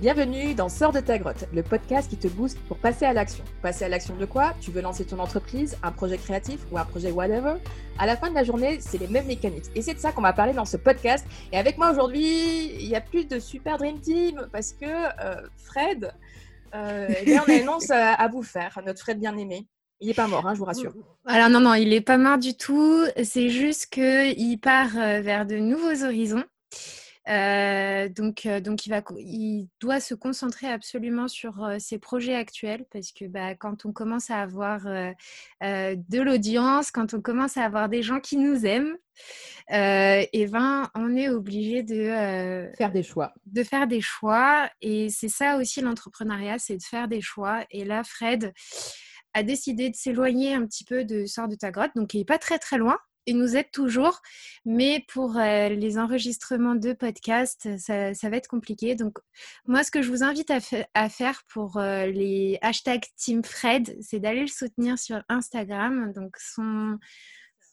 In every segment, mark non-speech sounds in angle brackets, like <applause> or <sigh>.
Bienvenue dans Sors de ta grotte, le podcast qui te booste pour passer à l'action. Passer à l'action de quoi? Tu veux lancer ton entreprise, un projet créatif ou un projet whatever? À la fin de la journée, c'est les mêmes mécaniques. Et c'est de ça qu'on va parler dans ce podcast. Et avec moi aujourd'hui, il y a plus de super Dream Team parce que euh, Fred, euh, eh on annonce à, à vous faire, notre Fred bien-aimé. Il n'est pas mort, hein, je vous rassure. Alors non, non, il n'est pas mort du tout. C'est juste qu'il part euh, vers de nouveaux horizons. Euh, donc, euh, donc il, va, il doit se concentrer absolument sur euh, ses projets actuels parce que bah, quand on commence à avoir de l'audience, quand on commence à avoir des gens qui nous aiment, et ben, on est obligé de faire des choix. De faire des choix. Et c'est ça aussi l'entrepreneuriat, c'est de faire des choix. Et là, Fred a décidé de s'éloigner un petit peu de Sort de ta grotte, donc il n'est pas très très loin il nous aide toujours, mais pour euh, les enregistrements de podcasts, ça, va être compliqué. Donc, moi, ce que je vous invite à, faire pour euh, les hashtags Team Fred, c'est d'aller le soutenir sur Instagram. Donc, son,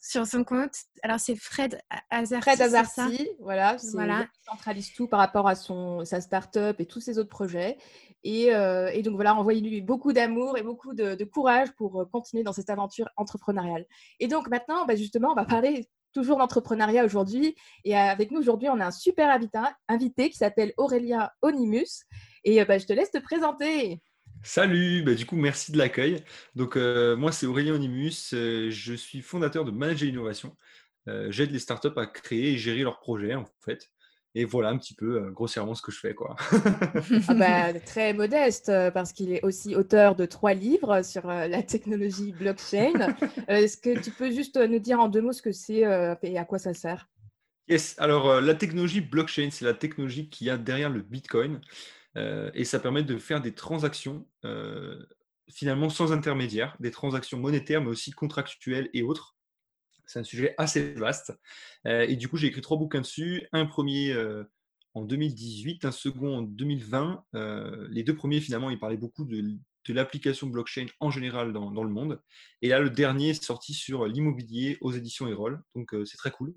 sur son compte. Alors, c'est Fred Azarcy. Fred voilà. voilà. Il centralise tout par rapport à son, sa start-up et tous ses autres projets. Euh, et, donc voilà, envoyez-lui beaucoup d'amour et beaucoup de, courage pour euh, continuer dans cette aventure entrepreneuriale. Et donc maintenant, bah, justement, on va parler toujours d'entrepreneuriat aujourd'hui. Et avec nous aujourd'hui, on a un super invité, qui s'appelle Aurélien Onimus. Et euh, bah, je te laisse te présenter. Salut, bah, du coup, merci de l'accueil. Donc, moi, c'est Aurélien Onimus. je suis fondateur de Manager Innovation. J'aide les startups à créer et gérer leurs projets, en fait. Et voilà un petit peu grossièrement ce que je fais. Quoi. <laughs> ah bah, très modeste, parce qu'il est aussi auteur de trois livres sur la technologie blockchain. Est-ce que tu peux juste nous dire en deux mots ce que c'est et à quoi ça sert? Yes, alors la technologie blockchain, c'est la technologie qui a derrière le Bitcoin. Et ça permet de faire des transactions finalement sans intermédiaire, des transactions monétaires, mais aussi contractuelles et autres. C'est un sujet assez vaste. Euh, et du coup, j'ai écrit trois bouquins dessus. Un premier euh, en 2018, un second en 2020. Euh, les deux premiers, finalement, ils parlaient beaucoup de, de l'application blockchain en général dans, dans, le monde. Et là, le dernier est sorti sur l'immobilier aux éditions Erol. Donc, c'est très cool.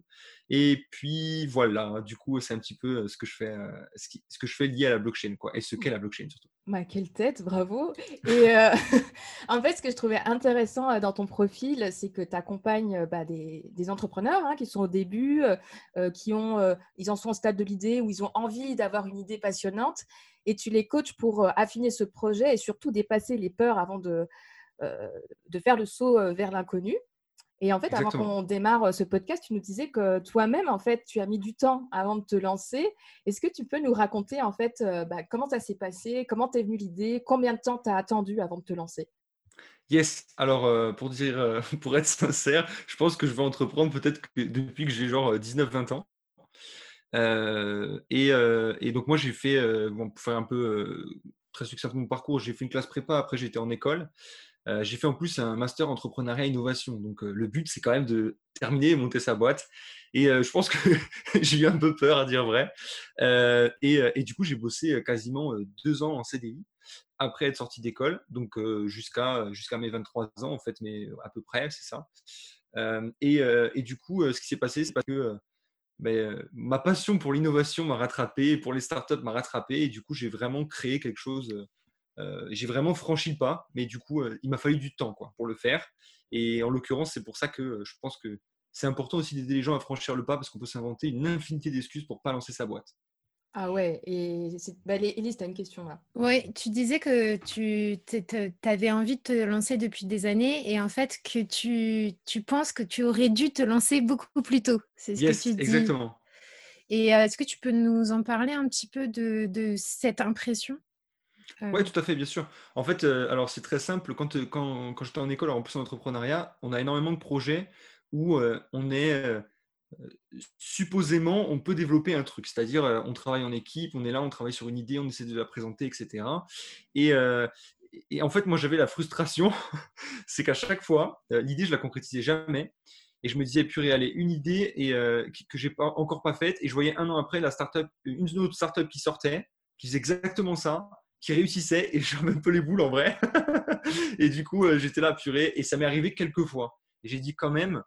Et puis, voilà, du coup, c'est un petit peu ce que je fais, ce, ce, que je fais lié à la blockchain, quoi, et ce qu'est la blockchain surtout. Bah, quelle tête, bravo. Et euh, <laughs> en fait, ce que je trouvais intéressant dans ton profil, c'est que tu accompagnes bah, des, entrepreneurs hein, qui sont au début, qui ont, ils en sont au stade de l'idée où ils ont envie d'avoir une idée passionnante et tu les coaches pour affiner ce projet et surtout dépasser les peurs avant de, de faire le saut vers l'inconnu. Et en fait, avant qu'on démarre euh, ce podcast, tu nous disais que toi-même, en fait, tu as mis du temps avant de te lancer. Est-ce que tu peux nous raconter, en fait, euh, bah, comment ça s'est passé, comment t'es venue l'idée, combien de temps tu as attendu avant de te lancer? Yes, alors euh, pour dire, <laughs> pour être sincère, je pense que je vais entreprendre peut-être depuis que j'ai genre 19-20 ans. et, donc moi j'ai fait, bon, pour faire un peu très succinctement mon parcours, j'ai fait une classe prépa, après j'étais en école. Euh, j'ai fait en plus un master entrepreneuriat innovation. Donc euh, le but, c'est quand même de terminer et monter sa boîte. Et euh, je pense que <laughs> j'ai eu un peu peur à dire vrai. Et, du coup, j'ai bossé quasiment deux ans en CDI après être sorti d'école, donc jusqu'à jusqu'à mes 23 ans en fait, mais à peu près, c'est ça. Et, et, du coup, ce qui s'est passé, c'est parce que ben, ma passion pour l'innovation m'a rattrapé, pour les startups m'a rattrapé, et du coup, j'ai vraiment créé quelque chose euh, j'ai vraiment franchi le pas, mais du coup, euh, il m'a fallu du temps quoi, pour le faire. Et en l'occurrence, c'est pour ça que euh, je pense que c'est important aussi d'aider les gens à franchir le pas parce qu'on peut s'inventer une infinité d'excuses pour pas lancer sa boîte. Ah ouais, et bah, Elise, tu as une question là. Oui, tu disais que tu avais envie de te lancer depuis des années et en fait que tu, tu penses que tu aurais dû te lancer beaucoup plus tôt. C'est ce que tu dis. Exactement. Et est-ce que tu peux nous en parler un petit peu de, de cette impression? Oui, tout à fait, bien sûr. En fait, euh, alors c'est très simple. Quand, euh, quand, quand j'étais en école, en plus en entrepreneuriat, on a énormément de projets où euh, on est supposément, on peut développer un truc. C'est-à-dire, on travaille en équipe, on est là, on travaille sur une idée, on essaie de la présenter, etc. Et, et en fait, moi, j'avais la frustration, <laughs> c'est qu'à chaque fois, l'idée, je la concrétisais jamais. Et je me disais, purée, allez, une idée et, que j'ai pas, encore pas faite. Et je voyais un an après la startup, une autre startup qui sortait, qui faisait exactement ça qui réussissait et j'avais un peu les boules en vrai. <laughs> et du coup, euh, j'étais là purée et ça m'est arrivé quelques fois. Et j'ai dit quand même,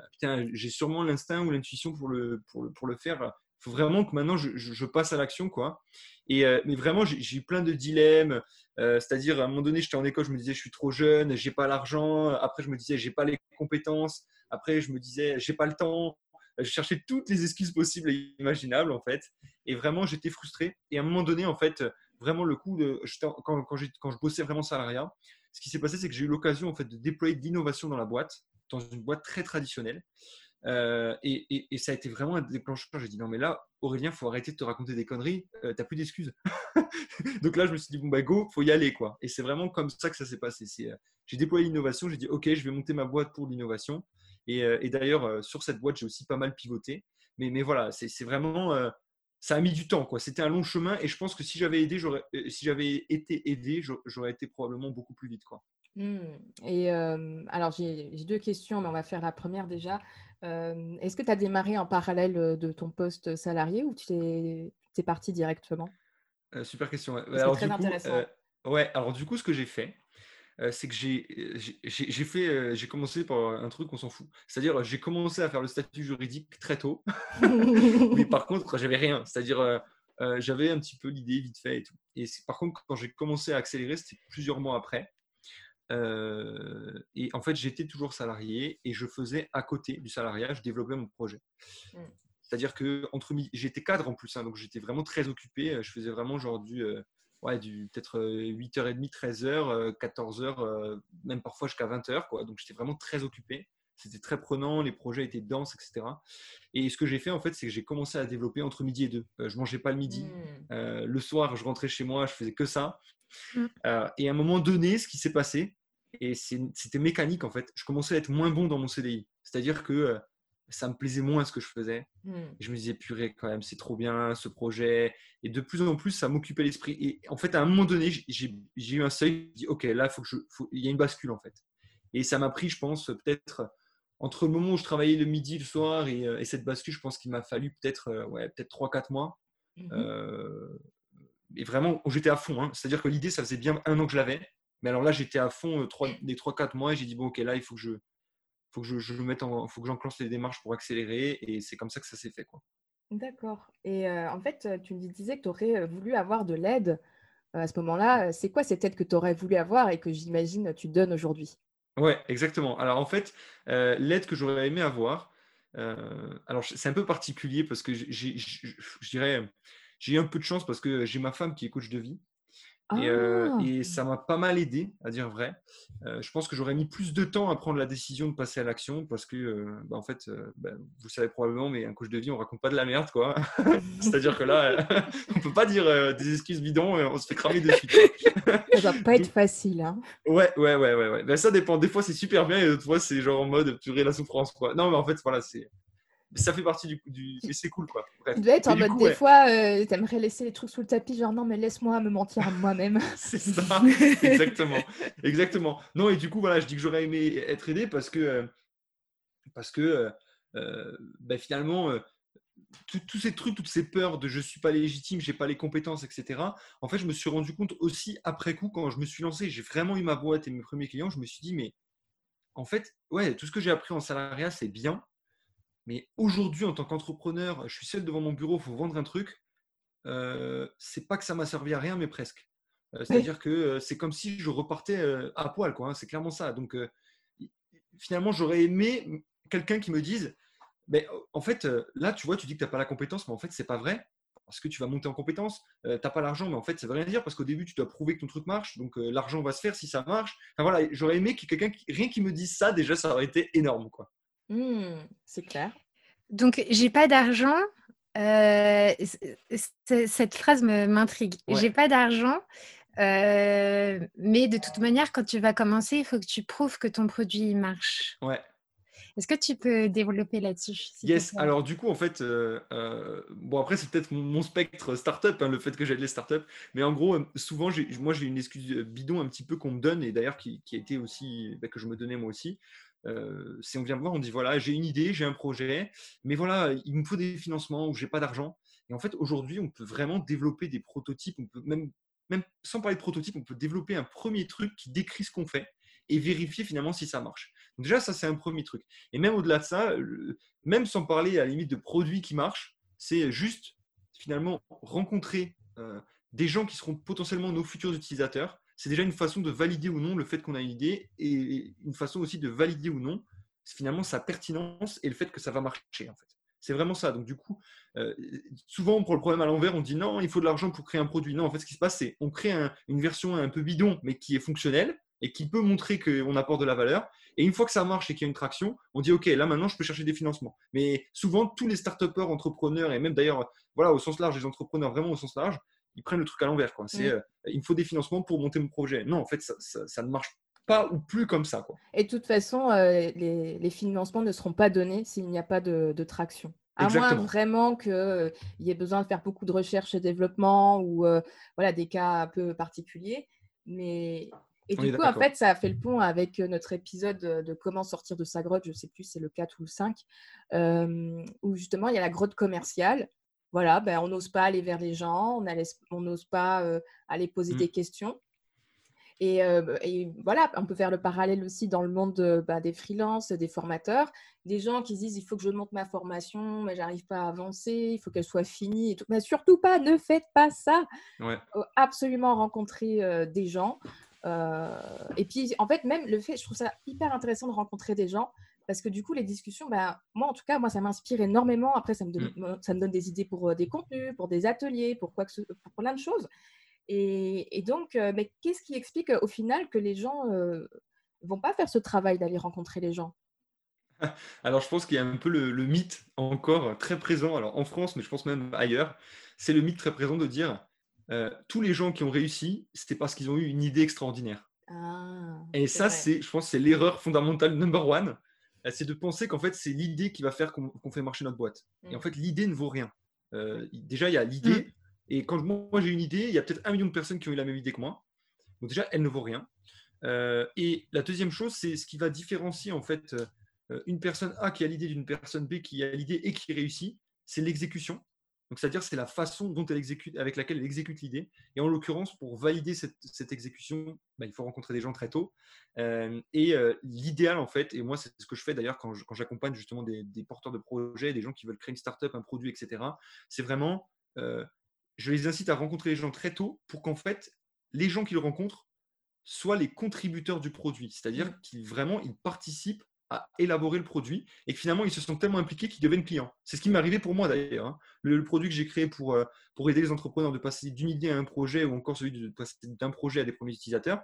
euh, putain, j'ai sûrement l'instinct ou l'intuition pour le, pour, le, pour le faire. faut vraiment que maintenant je, passe à l'action, quoi. Et mais vraiment, j'ai eu plein de dilemmes. C'est-à-dire, à un moment donné, j'étais en école, je me disais, je suis trop jeune, j'ai pas l'argent. Après, je me disais, j'ai pas les compétences. Après, je me disais, j'ai pas le temps. Je cherchais toutes les excuses possibles et imaginables, en fait. Et vraiment, j'étais frustré. Et à un moment donné, en fait, vraiment, le coup de. Quand, quand, quand je bossais vraiment salariat, ce qui s'est passé, c'est que j'ai eu l'occasion, en fait, de déployer de l'innovation dans la boîte, dans une boîte très traditionnelle. Euh, et, et, ça a été vraiment un déclencheur. J'ai dit non, mais là, Aurélien, faut arrêter de te raconter des conneries. euh, T'as plus d'excuses. <laughs> Donc là, je me suis dit bon bah go, faut y aller quoi. Et c'est vraiment comme ça que ça s'est passé. Euh, j'ai déployé l'innovation. J'ai dit ok, je vais monter ma boîte pour l'innovation. Et, d'ailleurs, sur cette boîte, j'ai aussi pas mal pivoté. Mais, mais voilà, c'est vraiment ça a mis du temps. quoi. C'était un long chemin et je pense que si j'avais aidé, si j'avais été aidé, j'aurais été probablement beaucoup plus vite. Quoi. Mmh. Et alors, j'ai deux questions, mais on va faire la première déjà. Est-ce que tu as démarré en parallèle de ton poste salarié ou tu es, parti directement? Super question. C'est très intéressant. ouais, alors du coup, ce que j'ai fait, c'est que j'ai fait, j'ai commencé par un truc qu'on s'en fout. C'est-à-dire, j'ai commencé à faire le statut juridique très tôt. <laughs> mais par contre, j'avais rien. C'est-à-dire, j'avais un petit peu l'idée vite fait et tout. Et par contre, quand j'ai commencé à accélérer, c'était plusieurs mois après. et en fait, j'étais toujours salarié et je faisais à côté du salariat, je développais mon projet. Mmh. C'est-à-dire que entre j'étais cadre en plus, hein, donc j'étais vraiment très occupé. Je faisais vraiment genre du ouais, du peut-être 8h30, 13h, 14h, même parfois jusqu'à 20h. Quoi. Donc j'étais vraiment très occupé. C'était très prenant, les projets étaient denses, etc. Et ce que j'ai fait, en fait, c'est que j'ai commencé à développer entre midi et deux. Euh, je mangeais pas le midi. Mmh. Euh, le soir, je rentrais chez moi, je faisais que ça. Mmh. Euh, et à un moment donné, ce qui s'est passé, et c'était mécanique, en fait, je commençais à être moins bon dans mon CDI. C'est-à-dire que ça me plaisait moins ce que je faisais. Mmh. je me disais, purée, quand même, c'est trop bien ce projet. Et de plus en plus, ça m'occupait l'esprit. Et en fait, à un moment donné, j'ai eu un seuil. J'ai dit, OK, là, faut que je, il y a une bascule, en fait. Et ça m'a pris, je pense, peut-être entre le moment où je travaillais le midi, le soir et, euh, cette bascule, je pense qu'il m'a fallu peut-être euh, ouais, peut 3-4 mois. Mmh euh, et vraiment, j'étais à fond. Hein. C'est-à-dire que l'idée, ça faisait bien un an que je l'avais. Mais alors là, j'étais à fond 3, les 3-4 mois et j'ai dit, bon, OK, là, il faut que je, faut que je, je mette en, faut que j'enclenche les démarches pour accélérer et c'est comme ça que ça s'est fait quoi. D'accord. Et euh, en fait, tu me disais que tu aurais euh, voulu avoir de l'aide euh, à ce moment-là. C'est quoi cette aide que tu aurais voulu avoir et que j'imagine tu donnes aujourd'hui? Ouais, exactement. Alors en fait, l'aide que j'aurais aimé avoir, alors c'est un peu particulier parce que je dirais, j'ai eu un peu de chance parce que j'ai ma femme qui est coach de vie. Euh, ah! Et, ça m'a pas mal aidé, à dire vrai. Euh, je pense que j'aurais mis plus de temps à prendre la décision de passer à l'action parce que, euh, bah, en fait, bah, vous savez probablement, mais un coach de vie, on raconte pas de la merde, quoi. <laughs> C'est-à-dire que là, <laughs> on peut pas dire des excuses bidons, on se fait cramer dessus. ça va pas être <laughs> facile, hein. Ouais, ouais, ouais, ouais. ouais. Ben, ça dépend. Des fois, c'est super bien et d'autres fois, c'est genre en mode purée la souffrance, quoi. Non, mais en fait, voilà, c'est ça fait partie du. du... Mais c'est cool, quoi. Bref. Tu dois être en mode, des fois, euh, t'aimerais laisser les trucs sous le tapis, genre non, mais laisse-moi me mentir à moi-même. <laughs> c'est ça, <laughs> exactement. Exactement. Non, et du coup, voilà, je dis que j'aurais aimé être aidé parce que. Euh, parce que. Euh, euh bah, finalement. tous ces trucs, toutes ces peurs de je suis pas légitime, j'ai pas les compétences, etc. En fait, je me suis rendu compte aussi après coup, quand je me suis lancé, j'ai vraiment eu ma boîte et mes premiers clients, je me suis dit, mais en fait, ouais, tout ce que j'ai appris en salariat, c'est bien, mais aujourd'hui, en tant qu'entrepreneur, je suis seul devant mon bureau, il faut vendre un truc. Euh, c'est pas que ça m'a servi à rien, mais presque. Euh, c'est-à-dire que euh, c'est comme si je repartais euh, à poil, quoi. Hein, c'est clairement ça. Donc, finalement, j'aurais aimé quelqu'un qui me dise, mais en fait, là, tu vois, tu dis que tu n'as pas la compétence, mais en fait, c'est pas vrai. Parce que tu vas monter en compétence, tu n'as pas l'argent, mais en fait, ça veut rien dire parce qu'au début, tu dois prouver que ton truc marche, donc l'argent va se faire si ça marche. Enfin, voilà, j'aurais aimé que quelqu'un, rien qui me dise ça, déjà, ça aurait été énorme, quoi. Mmh, c'est clair. Donc, j'ai pas d'argent. Euh, cette phrase m'intrigue. J'ai pas d'argent, euh, mais de toute manière, quand tu vas commencer, il faut que tu prouves que ton produit marche. Ouais. Est-ce que tu peux développer là-dessus Yes. Alors du coup, en fait, euh, bon après c'est peut-être mon, spectre startup, hein, le fait que j'aide les startups, mais en gros, souvent, moi j'ai une excuse bidon un petit peu qu'on me donne et d'ailleurs qui, a été aussi bah, que je me donnais moi aussi. Euh, si on vient me voir, on dit voilà, j'ai une idée, j'ai un projet, mais voilà, il me faut des financements ou j'ai pas d'argent. Et en fait, aujourd'hui, on peut vraiment développer des prototypes. On peut même, même sans parler de prototypes, on peut développer un premier truc qui décrit ce qu'on fait et vérifier finalement si ça marche. déjà, ça, c'est un premier truc. Et même au-delà de ça, même sans parler à la limite de produits qui marchent, c'est juste finalement rencontrer des gens qui seront potentiellement nos futurs utilisateurs. C'est déjà une façon de valider ou non le fait qu'on a une idée et une façon aussi de valider ou non finalement sa pertinence et le fait que ça va marcher en fait. C'est vraiment ça. Donc du coup, euh, souvent prend le problème à l'envers, on dit non, il faut de l'argent pour créer un produit. Non, en fait, ce qui se passe, c'est on crée une version un peu bidon, mais qui est fonctionnelle et qui peut montrer qu'on apporte de la valeur. Et une fois que ça marche et qu'il y a une traction, on dit OK, là maintenant je peux chercher des financements. Mais souvent tous les start entrepreneurs et même d'ailleurs, voilà, au sens large, les entrepreneurs vraiment au sens large, ils prennent le truc à l'envers. C'est euh, il me faut des financements pour monter mon projet. Non, en fait, ça, ne marche pas ou plus comme ça. Quoi. Et de toute façon, euh, les, financements ne seront pas donnés s'il n'y a pas de, traction. À moins vraiment qu'il euh, y ait besoin de faire beaucoup de recherche et développement ou voilà, des cas un peu particuliers. Mais et du coup, en fait, ça a fait le pont avec notre épisode de comment sortir de sa grotte, je ne sais plus, c'est le 4 ou le 5, où justement, il y a la grotte commerciale voilà, ben, on n'ose pas aller vers les gens, on n'ose pas euh, aller poser mmh. des questions. Euh, et, voilà, on peut faire le parallèle aussi dans le monde bah, des freelances, des formateurs, des gens qui disent il faut que je monte ma formation, mais j'arrive pas à avancer, il faut qu'elle soit finie et tout. Mais surtout pas, ne faites pas ça. absolument rencontrer euh, des gens. et puis, en fait, même le fait, je trouve ça hyper intéressant de rencontrer des gens parce que du coup, les discussions, bah, moi en tout cas, moi ça m'inspire énormément. Après, ça me, donne, mmh. ça me donne des idées pour euh, des contenus, pour des ateliers, pour, quoi que ce, pour plein de choses. Et, donc, euh, mais qu'est-ce qui explique au final que les gens ne euh, vont pas faire ce travail d'aller rencontrer les gens? <laughs> Alors, je pense qu'il y a un peu le, mythe encore très présent, alors en France, mais je pense même ailleurs, c'est le mythe très présent de dire tous les gens qui ont réussi, c'était parce qu'ils ont eu une idée extraordinaire. Ah, et ça, c'est, je pense, c'est l'erreur fondamentale number one. Euh, c'est de penser qu'en fait, c'est l'idée qui va faire qu'on fait marcher notre boîte. Et en mm. fait, l'idée ne vaut rien. Euh, déjà, il y a l'idée. Mm. Et quand moi, j'ai une idée, il y a peut-être un million de personnes qui ont eu la même idée que moi. Donc déjà, elle ne vaut rien. Euh, et la deuxième chose, c'est ce qui va différencier en fait une personne A qui a l'idée d'une personne B qui a l'idée et qui réussit, c'est l'exécution. Donc, c'est-à-dire c'est la façon dont elle exécute, avec laquelle elle exécute l'idée. Et en l'occurrence, pour valider cette, exécution, bah, il faut rencontrer des gens très tôt. Euh, et euh, l'idéal, en fait, et moi, c'est ce que je fais d'ailleurs quand j'accompagne justement des, porteurs de projets, des gens qui veulent créer une startup, un produit, etc. C'est vraiment, euh, je les incite à rencontrer les gens très tôt pour qu'en fait, les gens qu'ils rencontrent soient les contributeurs du produit. C'est-à-dire mmh. qu'ils vraiment, ils participent à élaborer le produit et que finalement ils se sont tellement impliqués qu'ils deviennent clients. C'est ce qui m'est arrivé pour moi d'ailleurs. Hein. Le, produit que j'ai créé pour, euh, pour aider les entrepreneurs de passer d'une idée à un projet ou encore celui de passer d'un projet à des premiers utilisateurs,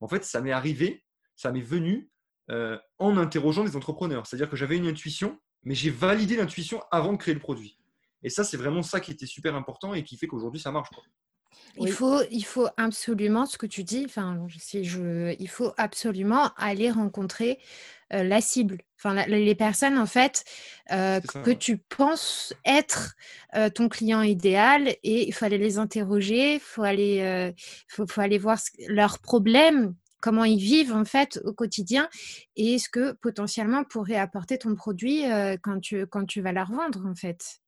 en fait ça m'est arrivé, ça m'est venu euh, en interrogeant des entrepreneurs. C'est-à-dire que j'avais une intuition, mais j'ai validé l'intuition avant de créer le produit. Et ça c'est vraiment ça qui était super important et qui fait qu'aujourd'hui ça marche. Il, faut, il faut absolument, ce que tu dis, enfin, je, il faut absolument aller rencontrer euh, la cible, enfin, les personnes en fait euh, que tu penses être euh, ton client idéal et il faut aller les interroger, il faut aller, faut, aller voir leurs problèmes comment ils vivent en fait au quotidien et ce que potentiellement pourrait apporter ton produit quand, tu, quand tu vas la revendre en fait.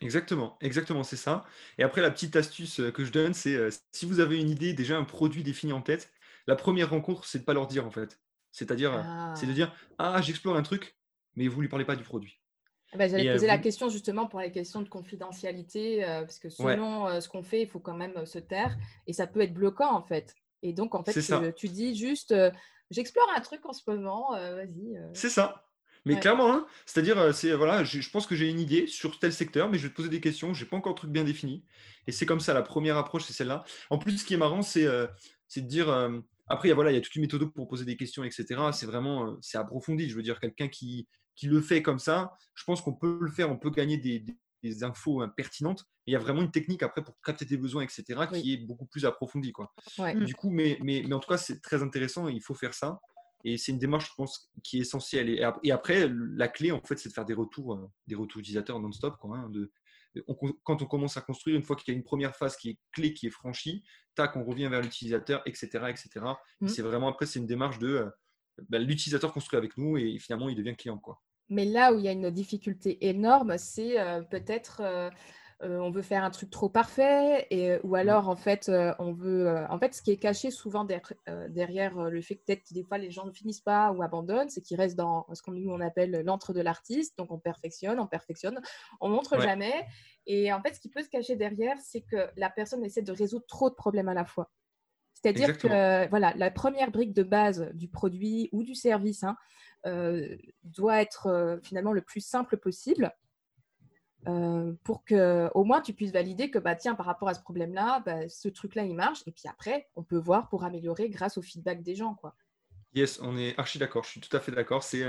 Exactement, exactement, c'est ça. Et après, la petite astuce euh, que je donne, c'est euh, si vous avez une idée, déjà un produit défini en tête, la première rencontre, c'est de ne pas leur dire en fait. C'est-à-dire, euh, c'est de ah. dire Ah, j'explore un truc, mais vous ne lui parlez pas du produit. Ah bah, j'allais poser la question justement pour les questions de confidentialité, parce que selon ce qu'on fait, il faut quand même se taire et ça peut être bloquant en fait. Et donc, en fait, tu, tu, dis juste J'explore un truc en ce moment, vas-y. C'est ça. Mais clairement, hein, c'est-à-dire, euh, c'est voilà, je, pense que j'ai une idée sur tel secteur, mais je vais te poser des questions, je n'ai pas encore un truc bien défini. Et c'est comme ça, la première approche, c'est celle-là. En plus, ce qui est marrant, c'est euh, de dire, euh, après, il y, a, voilà, il y a toute une méthode pour poser des questions, etc. C'est vraiment, c'est approfondi. Je veux dire, quelqu'un qui, qui le fait comme ça, je pense qu'on peut le faire, on peut gagner des, des, infos pertinentes. il y a vraiment une technique après pour capter tes besoins, etc., qui est beaucoup plus approfondie. Quoi. Du coup, mais, mais, mais en tout cas, c'est très intéressant et il faut faire ça. Et c'est une démarche, je pense, qui est essentielle. Et, après, la clé, en fait, c'est de faire des retours, euh, des retours utilisateurs non-stop. Hein, de, quand on commence à construire, une fois qu'il y a une première phase qui est clé, qui est franchie, tac, on revient vers l'utilisateur, etc., etc. Mmh. C'est vraiment après, c'est une démarche de euh, bah, l'utilisateur construit avec nous et finalement, il devient client, quoi. Mais là où il y a une difficulté énorme, c'est euh, on veut faire un truc trop parfait, et, ou alors en fait, on veut. en fait, ce qui est caché souvent derrière, le fait que peut-être des fois les gens ne finissent pas ou abandonnent, c'est qu'ils restent dans ce qu'on nous on appelle l'antre de l'artiste. Donc on perfectionne, on perfectionne, on montre jamais. Et en fait, ce qui peut se cacher derrière, c'est que la personne essaie de résoudre trop de problèmes à la fois. C'est-à-dire que voilà, la première brique de base du produit ou du service hein, euh, doit être euh, finalement le plus simple possible euh, pour que au moins tu puisses valider que bah, tiens, par rapport à ce problème-là, bah, ce truc-là, il marche. Et puis après, on peut voir pour améliorer grâce au feedback des gens. Quoi. Yes, on est archi d'accord, je suis tout à fait d'accord. C'est,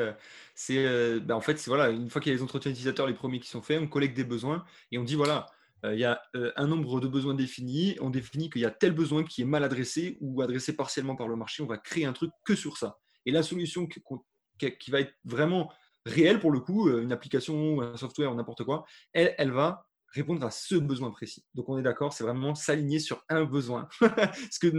c'est, bah, en fait, voilà, une fois qu'il y a les entretiens utilisateurs, les premiers qui sont faits, on collecte des besoins et on dit voilà, il y a un nombre de besoins définis, on définit qu'il y a tel besoin qui est mal adressé ou adressé partiellement par le marché, on va créer un truc que sur ça. Et la solution qui, va être vraiment réelle pour le coup, une application, un software, n'importe quoi, elle, elle va répondre à ce besoin précis. Donc on est d'accord, c'est vraiment s'aligner sur un besoin. <laughs> ce, que,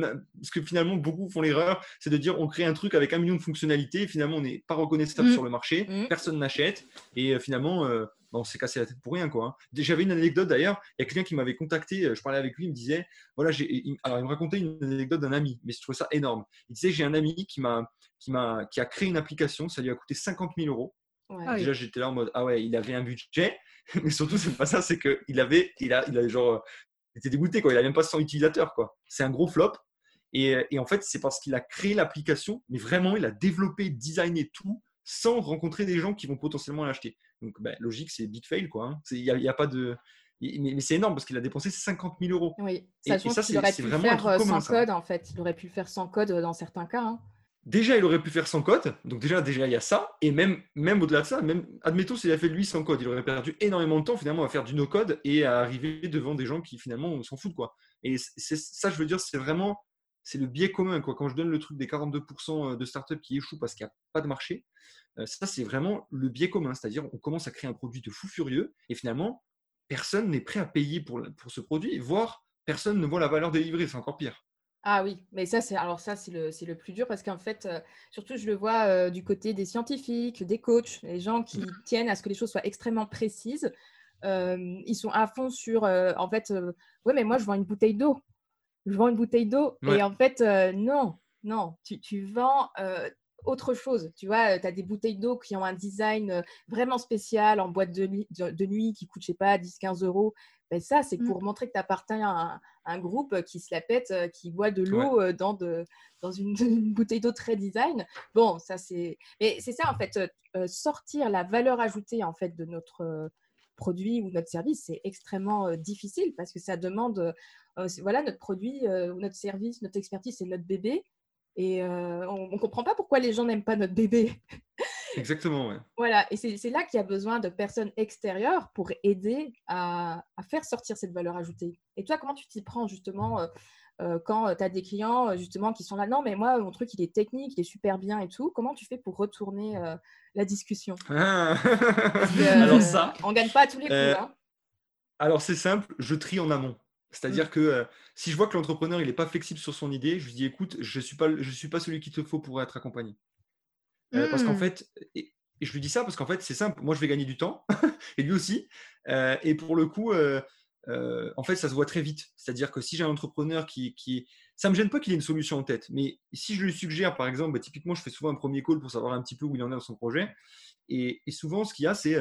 ce que finalement beaucoup font l'erreur, c'est de dire on crée un truc avec un million de fonctionnalités, finalement on n'est pas reconnaissable mmh. sur le marché, mmh. personne n'achète, et finalement on s'est cassé la tête pour rien. quoi. Hein. J'avais une anecdote d'ailleurs, il y a quelqu'un qui m'avait contacté, euh, je parlais avec lui, il me disait, voilà, il, alors il me racontait une anecdote d'un ami, mais je trouvais ça énorme. Il disait, j'ai un ami qui, m'a, qui, m'a, qui a créé une application, ça lui a coûté 50 000 euros. Ah Déjà, j'étais là en mode, ah ouais, il avait un budget, <laughs> mais surtout, c'est pas ça, c'est qu'il avait, il a, il a genre, il était dégoûté, quoi. il a même pas 100 utilisateurs. Quoi. C'est un gros flop. Et, et en fait, c'est parce qu'il a créé l'application, mais vraiment, il a développé, designé tout sans rencontrer des gens qui vont potentiellement l'acheter. Donc, bah, logique, c'est big fail, quoi. Hein. Il n'y a, pas de. Mais, c'est énorme parce qu'il a dépensé 50 000 euros. Oui, sachant et, ça, qu'il aurait pu le faire euh, sans code, en fait. Il aurait pu le faire sans code euh, dans certains cas. Hein. Déjà, il aurait pu faire sans code. Donc, déjà, déjà il y a ça. Et même, même au-delà de ça, même, admettons s'il a fait lui sans code, il aurait perdu énormément de temps finalement à faire du no-code et à arriver devant des gens qui finalement s'en foutent. Quoi. Et ça, je veux dire, c'est vraiment c'est le biais commun. Quoi. Quand je donne le truc des 42% de startups qui échouent parce qu'il n'y a pas de marché, euh, ça, c'est vraiment le biais commun. C'est-à-dire, on commence à créer un produit de fou furieux et finalement, personne n'est prêt à payer pour, pour ce produit, voire personne ne voit la valeur délivrée. C'est encore pire. Ah oui, mais ça, c'est alors ça, c'est le, le, plus dur parce qu'en fait, euh, surtout, je le vois euh, du côté des scientifiques, des coachs, les gens qui mmh. tiennent à ce que les choses soient extrêmement précises. ils sont à fond sur, en fait, oui, mais moi, je vends une bouteille d'eau. Je vends une bouteille d'eau. Et en fait, non, non, tu, tu vends autre chose. Tu vois, tu as des bouteilles d'eau qui ont un design vraiment spécial en boîte de, nuit, de nuit qui coûte, je sais pas, 10-15 euros. Ben ça, c'est mmh. pour montrer que tu appartiens à un, groupe qui se la pète, qui boit de l'eau dans, de, dans <laughs> une, bouteille d'eau très design. Bon, ça, c'est. Mais c'est ça, en fait, sortir la valeur ajoutée, en fait, de notre produit ou notre service, c'est extrêmement difficile parce que ça demande. voilà, notre produit ou notre service, notre expertise, c'est notre bébé. Et euh, on ne comprend pas pourquoi les gens n'aiment pas notre bébé. Exactement, ouais. <laughs> Voilà, et c'est là qu'il y a besoin de personnes extérieures pour aider à, faire sortir cette valeur ajoutée. Et toi, comment tu t'y prends justement euh, euh, quand tu as des clients justement qui sont là, non, mais moi, mon truc, il est technique, il est super bien et tout. Comment tu fais pour retourner la discussion? Ah. <laughs> Alors ça, on gagne pas à tous les coups. Hein. Alors c'est simple, je trie en amont. C'est-à-dire mmh. que euh, si je vois que l'entrepreneur il n'est pas flexible sur son idée, je lui dis écoute, je ne suis, pas, je suis pas celui qu'il te faut pour être accompagné. Euh, parce qu'en mmh. fait, et, je lui dis ça parce qu'en fait, c'est simple, moi je vais gagner du temps, <laughs> et lui aussi. Euh, et pour le coup, en fait, ça se voit très vite. C'est-à-dire que si j'ai un entrepreneur qui, qui. Ça ne me gêne pas qu'il ait une solution en tête, mais si je lui suggère, par exemple, bah, typiquement, je fais souvent un premier call pour savoir un petit peu où il en est dans son projet. Et, et souvent, ce qu'il y a, c'est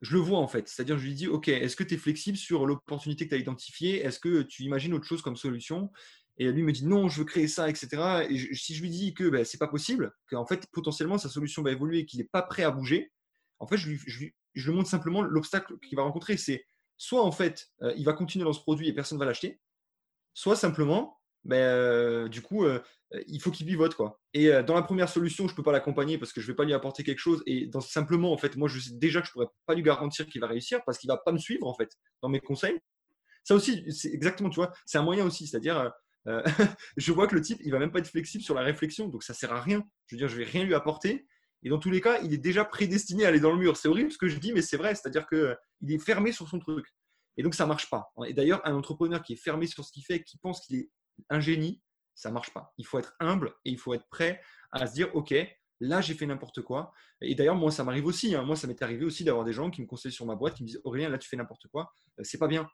je le vois en fait. C'est-à-dire, je lui dis, OK, est-ce que tu es flexible sur l'opportunité que tu as identifiée? Est-ce que tu imagines autre chose comme solution? Et lui me dit, non, je veux créer ça, etc. Et si je lui dis que ben, ce n'est pas possible, qu'en fait, potentiellement, sa solution va évoluer et qu'il n'est pas prêt à bouger, en fait, je lui, montre simplement l'obstacle qu'il va rencontrer. C'est soit, en fait, euh, il va continuer dans ce produit et personne ne va l'acheter, soit simplement, ben, euh, du coup, euh, il faut qu'il pivote. Quoi. Et euh, dans la première solution, je ne peux pas l'accompagner parce que je ne vais pas lui apporter quelque chose. Et simplement, en fait, moi, je sais déjà que je ne pourrais pas lui garantir qu'il va réussir parce qu'il ne va pas me suivre, en fait, dans mes conseils. Ça aussi, c'est exactement, tu vois, c'est un moyen aussi. C'est-à-dire, <laughs> je vois que le type, il va même pas être flexible sur la réflexion. Donc, ça sert à rien. Je veux dire, je vais rien lui apporter. Et dans tous les cas, il est déjà prédestiné à aller dans le mur. C'est horrible ce que je dis, mais c'est vrai. C'est-à-dire qu'il est fermé sur son truc. Et donc, ça marche pas. Et d'ailleurs, un entrepreneur qui est fermé sur ce qu'il fait, qui pense qu'il est un génie, ça marche pas. Il faut être humble et il faut être prêt à se dire, OK, là, j'ai fait n'importe quoi. Et d'ailleurs, moi, ça m'arrive aussi. Hein. Moi, ça m'est arrivé aussi d'avoir des gens qui me conseillent sur ma boîte, qui me disent Aurélien, là, tu fais n'importe quoi, c'est pas bien.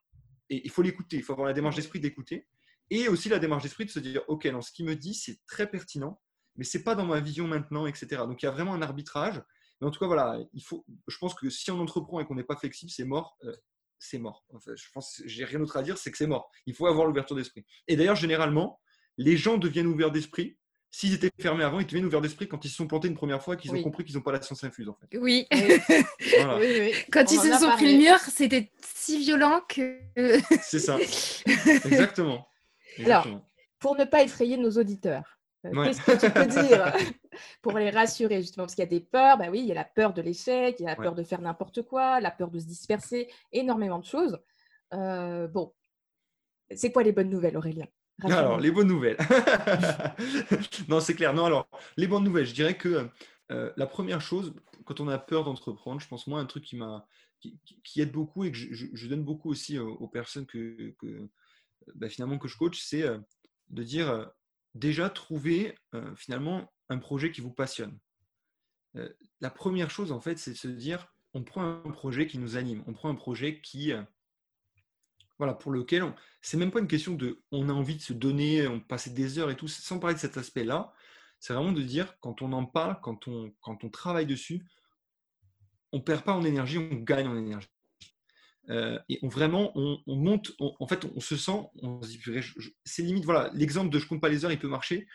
Et il faut l'écouter, il faut avoir la démarche d'esprit d'écouter. Et aussi la démarche d'esprit de se dire Ok, non, ce qu'il me dit, c'est très pertinent, mais c'est pas dans ma vision maintenant, etc. Donc, il y a vraiment un arbitrage. Mais en tout cas, voilà, il faut, je pense que si on entreprend et qu'on n'est pas flexible, c'est mort. C'est mort. je pense, j'ai rien d'autre à dire, c'est que c'est mort. Il faut avoir l'ouverture d'esprit. Et d'ailleurs, généralement, les gens deviennent ouverts d'esprit S'ils étaient fermés avant, ils deviennent ouverts d'esprit quand ils se sont plantés une première fois, qu'ils ont compris qu'ils n'ont pas la science infuse. En fait. Oui. <laughs> Quand ils se sont pris le mur, c'était si violent que. <laughs> C'est ça. Exactement. Alors, pour ne pas effrayer nos auditeurs, euh, qu'est-ce que tu peux dire? <laughs> pour les rassurer justement Parce qu'il y a des peurs, bah oui, il y a la peur de l'échec, il y a la peur de faire n'importe quoi, la peur de se disperser, énormément de choses. Euh, bon, c'est quoi les bonnes nouvelles, Aurélien? Alors, les bonnes nouvelles. <laughs> non, c'est clair. Non, alors, les bonnes nouvelles, je dirais que euh, la première chose, quand on a peur d'entreprendre, je pense, moi, un truc qui m'a qui, aide beaucoup et que je, donne beaucoup aussi aux, personnes que, bah, finalement que je coach, c'est euh, de dire euh, déjà trouver finalement un projet qui vous passionne. la première chose, en fait, c'est de se dire on prend un projet qui nous anime, on prend un projet qui voilà, pour lequel on... c'est même pas une question de on a envie de se donner, on passer des heures et tout, sans parler de cet aspect-là. C'est vraiment de dire quand on en parle, quand on, quand on travaille dessus, on perd pas en énergie, on gagne en énergie. Euh, et on, vraiment, on, monte, en fait, on, se sent, on se c'est limite, voilà, l'exemple de je compte pas les heures, il peut marcher,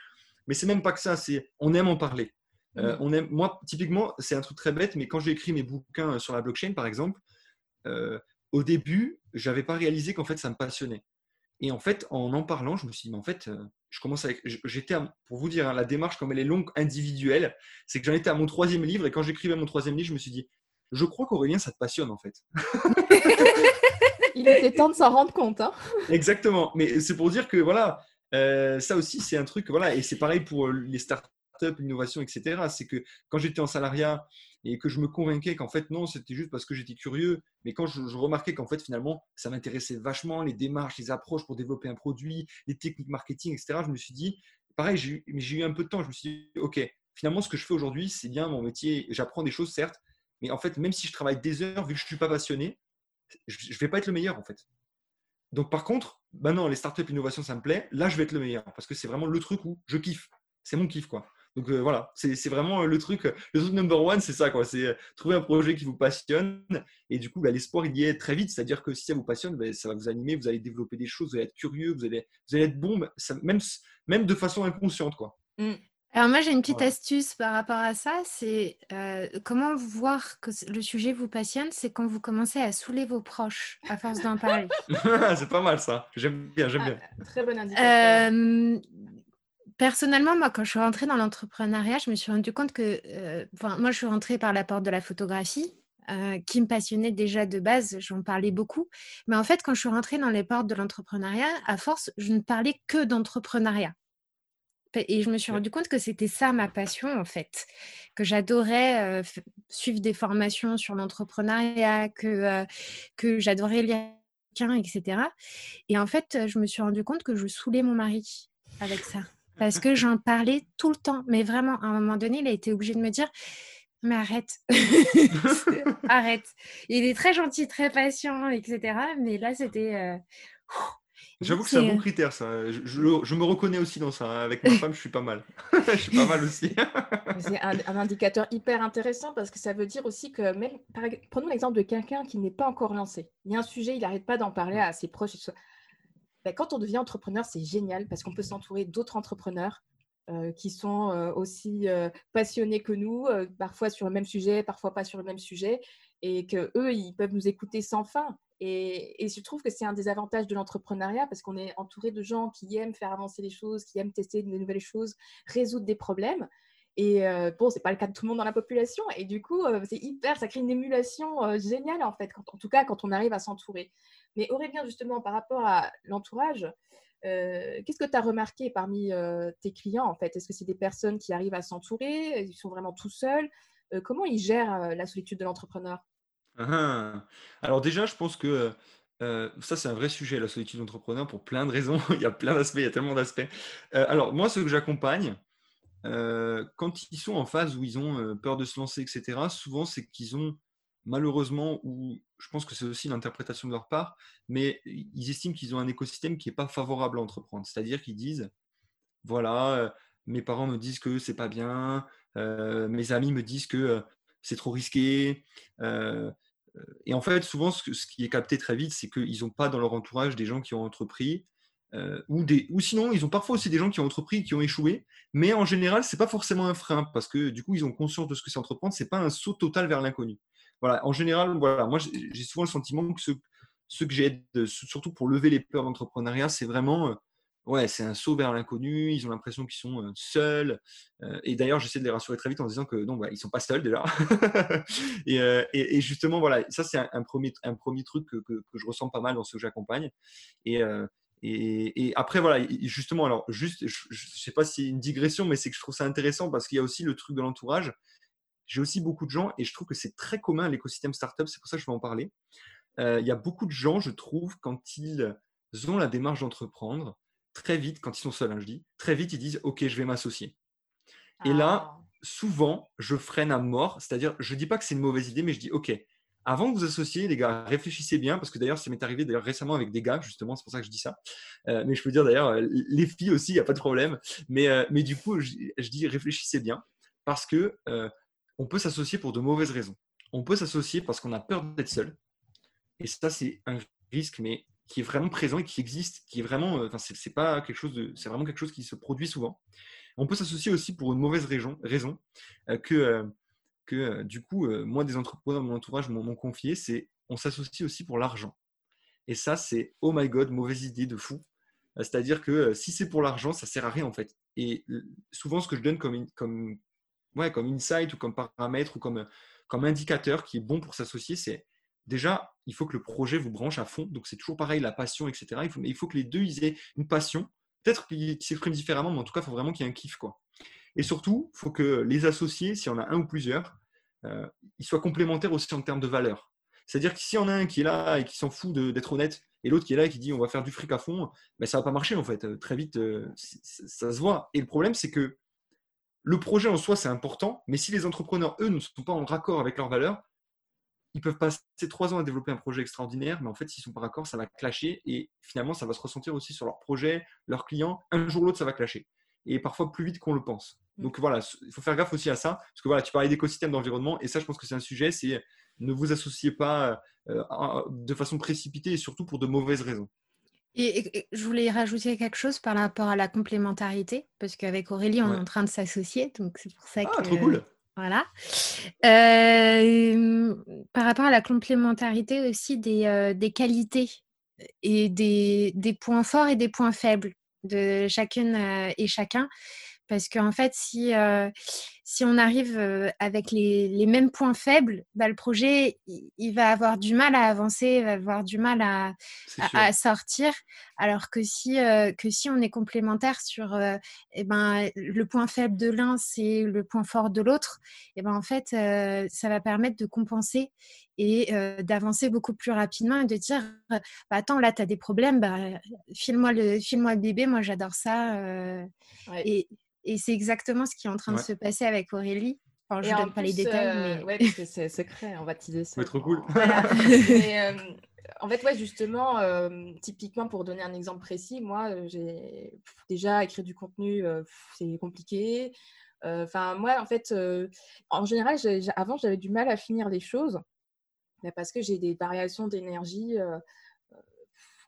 mais c'est même pas que ça, c'est on aime en parler. Euh, on aime, moi, typiquement, c'est un truc très bête, mais quand j'ai écrit mes bouquins sur la blockchain, par exemple, euh, au début, je n'avais pas réalisé qu'en fait, ça me passionnait. Et en fait, en en parlant, je me suis dit, mais en fait, euh, je commence avec. J'étais, pour vous dire, hein, la démarche, comme elle est longue, individuelle, c'est que j'en étais à mon troisième livre. Et quand j'écrivais mon troisième livre, je me suis dit, je crois qu'Aurélien, ça te passionne, en fait. <laughs> Il était temps de s'en rendre compte. Hein. Exactement. Mais c'est pour dire que, voilà, euh, ça aussi, c'est un truc, voilà, et c'est pareil pour les startups, l'innovation, etc. C'est que quand j'étais en salariat, et que je me convainquais qu'en fait, non, c'était juste parce que j'étais curieux. Mais quand je, remarquais qu'en fait, finalement, ça m'intéressait vachement, les démarches, les approches pour développer un produit, les techniques marketing, etc., je me suis dit, pareil, j'ai eu un peu de temps, je me suis dit, OK, finalement, ce que je fais aujourd'hui, c'est bien mon métier, j'apprends des choses, certes, mais en fait, même si je travaille des heures, vu que je ne suis pas passionné, je ne vais pas être le meilleur, en fait. Donc, par contre, bah non, les startups innovation, ça me plaît. Là, je vais être le meilleur parce que c'est vraiment le truc où je kiffe. C'est mon kiff, quoi. Donc euh, voilà, c'est vraiment le truc, le truc number one, c'est ça, quoi. C'est euh, trouver un projet qui vous passionne. Et du coup, bah, l'espoir, il y est très vite. C'est-à-dire que si ça vous passionne, bah, ça va vous animer, vous allez développer des choses, vous allez être curieux, vous allez, être bon, même, de façon inconsciente, quoi. Mmh. Alors moi j'ai une petite astuce par rapport à ça, c'est euh, comment voir que le sujet vous passionne, c'est quand vous commencez à saouler vos proches à force d'en parler. <laughs> c'est pas mal ça, j'aime bien, j'aime bien. Ah, très bon indicateur personnellement, moi, quand je suis rentrée dans l'entrepreneuriat, je me suis rendu compte que, euh, moi, je suis rentrée par la porte de la photographie, euh, qui me passionnait déjà de base, j'en parlais beaucoup. Mais en fait, quand je suis rentrée dans les portes de l'entrepreneuriat, à force, je ne parlais que d'entrepreneuriat. Et je me suis rendu compte que c'était ça ma passion, en fait, que j'adorais euh, suivre des formations sur l'entrepreneuriat, que, que j'adorais lire etc. Et en fait, je me suis rendu compte que je saoulais mon mari avec ça parce que j'en parlais tout le temps. Mais vraiment, à un moment donné, il a été obligé de me dire mais arrête, <laughs> arrête. Il est très gentil, très patient, etc. Mais là, c'était. Euh, J'avoue que c'est un bon critère, ça. Je, me reconnais aussi dans ça. Hein. Avec ma <laughs> femme, je suis pas mal. <laughs> je suis pas mal aussi. c'est un, indicateur hyper intéressant parce que ça veut dire aussi que même. prenons l'exemple de quelqu'un qui n'est pas encore lancé. Il y a un sujet, il n'arrête pas d'en parler à ses proches. Bah, quand on devient entrepreneur, c'est génial parce qu'on peut s'entourer d'autres entrepreneurs euh, qui sont euh, aussi euh, passionnés que nous, parfois sur le même sujet, parfois pas sur le même sujet, et que eux, ils peuvent nous écouter sans fin. Et, je trouve que c'est un des avantages de l'entrepreneuriat parce qu'on est entouré de gens qui aiment faire avancer les choses, qui aiment tester de nouvelles choses, résoudre des problèmes. Et bon, c'est pas le cas de tout le monde dans la population. Et du coup, c'est hyper, ça crée une émulation géniale en fait, en tout cas quand on arrive à s'entourer. Mais Aurélien, justement, par rapport à l'entourage, euh, qu'est-ce que tu as remarqué parmi euh, tes clients en fait? Est-ce que c'est des personnes qui arrivent à s'entourer? Ils sont vraiment tout seuls? Euh, Comment ils gèrent la solitude de l'entrepreneur? Alors déjà, je pense que ça, c'est un vrai sujet, la solitude d'entrepreneur, pour plein de raisons. <laughs> il y a plein d'aspects, il y a tellement d'aspects. alors moi, ce que j'accompagne, quand ils sont en phase où ils ont peur de se lancer, etc., souvent c'est qu'ils ont malheureusement, ou je pense que c'est aussi l'interprétation de leur part, mais ils estiment qu'ils ont un écosystème qui n'est pas favorable à entreprendre. C'est-à-dire qu'ils disent, voilà, mes parents me disent que c'est pas bien, mes amis me disent que c'est trop risqué. Et en fait, souvent, ce, qui est capté très vite, c'est qu'ils n'ont pas dans leur entourage des gens qui ont entrepris, ou, des, ou sinon, ils ont parfois aussi des gens qui ont entrepris, qui ont échoué, mais en général, ce n'est pas forcément un frein, parce que du coup, ils ont conscience de ce que c'est entreprendre, ce n'est pas un saut total vers l'inconnu. Voilà, en général, voilà, moi, j'ai souvent le sentiment que ce, que j'aide, surtout pour lever les peurs d'entrepreneuriat, c'est vraiment ouais, c'est un saut vers l'inconnu, ils ont l'impression qu'ils sont seuls. et d'ailleurs, j'essaie de les rassurer très vite en disant que non, bah, ils sont pas seuls déjà. <laughs> et, justement, voilà, ça c'est un, premier, truc que, je ressens pas mal dans ceux que j'accompagne. Et, après, voilà, justement, alors, juste, je, ne sais pas si c'est une digression, mais c'est que je trouve ça intéressant parce qu'il y a aussi le truc de l'entourage. J'ai aussi beaucoup de gens et je trouve que c'est très commun l'écosystème startup, c'est pour ça que je vais en parler. il y a beaucoup de gens, je trouve, quand ils ont la démarche d'entreprendre, très vite, quand ils sont seuls, hein, je dis, très vite, ils disent Ok, je vais m'associer. Et là, ah. souvent, je freine à mort. C'est-à-dire, je ne dis pas que c'est une mauvaise idée, mais je dis Ok, avant de vous associer, les gars, réfléchissez bien, parce que d'ailleurs, ça m'est arrivé d'ailleurs récemment avec des gars, justement, c'est pour ça que je dis ça. Euh, mais je peux dire d'ailleurs, euh, les filles aussi, il n'y a pas de problème. Mais, euh, mais du coup, je, dis réfléchissez bien, parce que on peut s'associer pour de mauvaises raisons. On peut s'associer parce qu'on a peur d'être seul. Et ça, c'est un risque, mais qui est vraiment présent et qui existe, qui est vraiment, euh, enfin, c'est pas quelque chose de, c'est vraiment quelque chose qui se produit souvent. On peut s'associer aussi pour une mauvaise raison, euh, que, euh, que du coup, moi, des entrepreneurs de mon entourage m'ont confié, c'est on s'associe aussi pour l'argent. Et ça, c'est oh my god, mauvaise idée de fou. C'est-à-dire que si c'est pour l'argent, ça sert à rien en fait. Et souvent, ce que je donne comme, comme, ouais, comme insight ou comme paramètre ou comme, comme indicateur qui est bon pour s'associer, c'est déjà, il faut que le projet vous branche à fond. Donc, c'est toujours pareil, la passion, etc. Il faut, il faut que les deux ils aient une passion. Peut-être qu'ils s'expriment différemment, mais en tout cas, il faut vraiment qu'il y ait un kiff. Quoi. Et surtout, il faut que les associés, s'il y en a un ou plusieurs, euh, ils soient complémentaires aussi en termes de valeur. C'est-à-dire que s'il y en a un qui est là et qui s'en fout d'être honnête, et l'autre qui est là et qui dit on va faire du fric à fond, ben, ça va pas marcher en fait. Euh, très vite, euh, ça se voit. Et le problème, c'est que le projet en soi, c'est important, mais si les entrepreneurs, eux, ne sont pas en raccord avec leurs valeurs, ils peuvent passer trois ans à développer un projet extraordinaire, mais en fait, s'ils sont pas d'accord, ça va clasher et finalement, ça va se ressentir aussi sur leur projet, leurs clients. Un jour ou l'autre, ça va clasher et parfois plus vite qu'on le pense. Mm. Donc voilà, il faut faire gaffe aussi à ça, parce que voilà, tu parlais d'écosystème d'environnement et ça, je pense que c'est un sujet, c'est ne vous associez pas euh, de façon précipitée et surtout pour de mauvaises raisons. Et, je voulais rajouter quelque chose par rapport à la complémentarité, parce qu'avec Aurélie, on est en train de s'associer, donc c'est pour ça ah, trop cool. Voilà. Euh, par rapport à la complémentarité aussi des, euh, qualités et des, points forts et des points faibles de chacune euh, et chacun. Parce qu'en fait, si, si on arrive avec les, mêmes points faibles, bah, le projet, il, va avoir du mal à avancer, il va avoir du mal à, à, sortir. Alors que si, que si on est complémentaire sur eh ben, le point faible de l'un, c'est le point fort de l'autre, et eh ben, en fait, ça va permettre de compenser et d'avancer beaucoup plus rapidement et de dire bah, Attends, là, tu as des problèmes, bah, file-moi le, file le bébé, moi j'adore ça. Et et c'est exactement ce qui est en train de se passer avec Aurélie. Enfin, je ne donne pas les détails. Euh, mais... Ouais, <laughs> parce que c'est secret, on va teaser ça. C'est trop cool. <laughs> Euh, en fait, ouais, justement, euh, typiquement pour donner un exemple précis, moi, j'ai déjà écrit du contenu, c'est compliqué. Enfin, moi, en fait, en général, avant, j'avais du mal à finir les choses parce que j'ai des variations d'énergie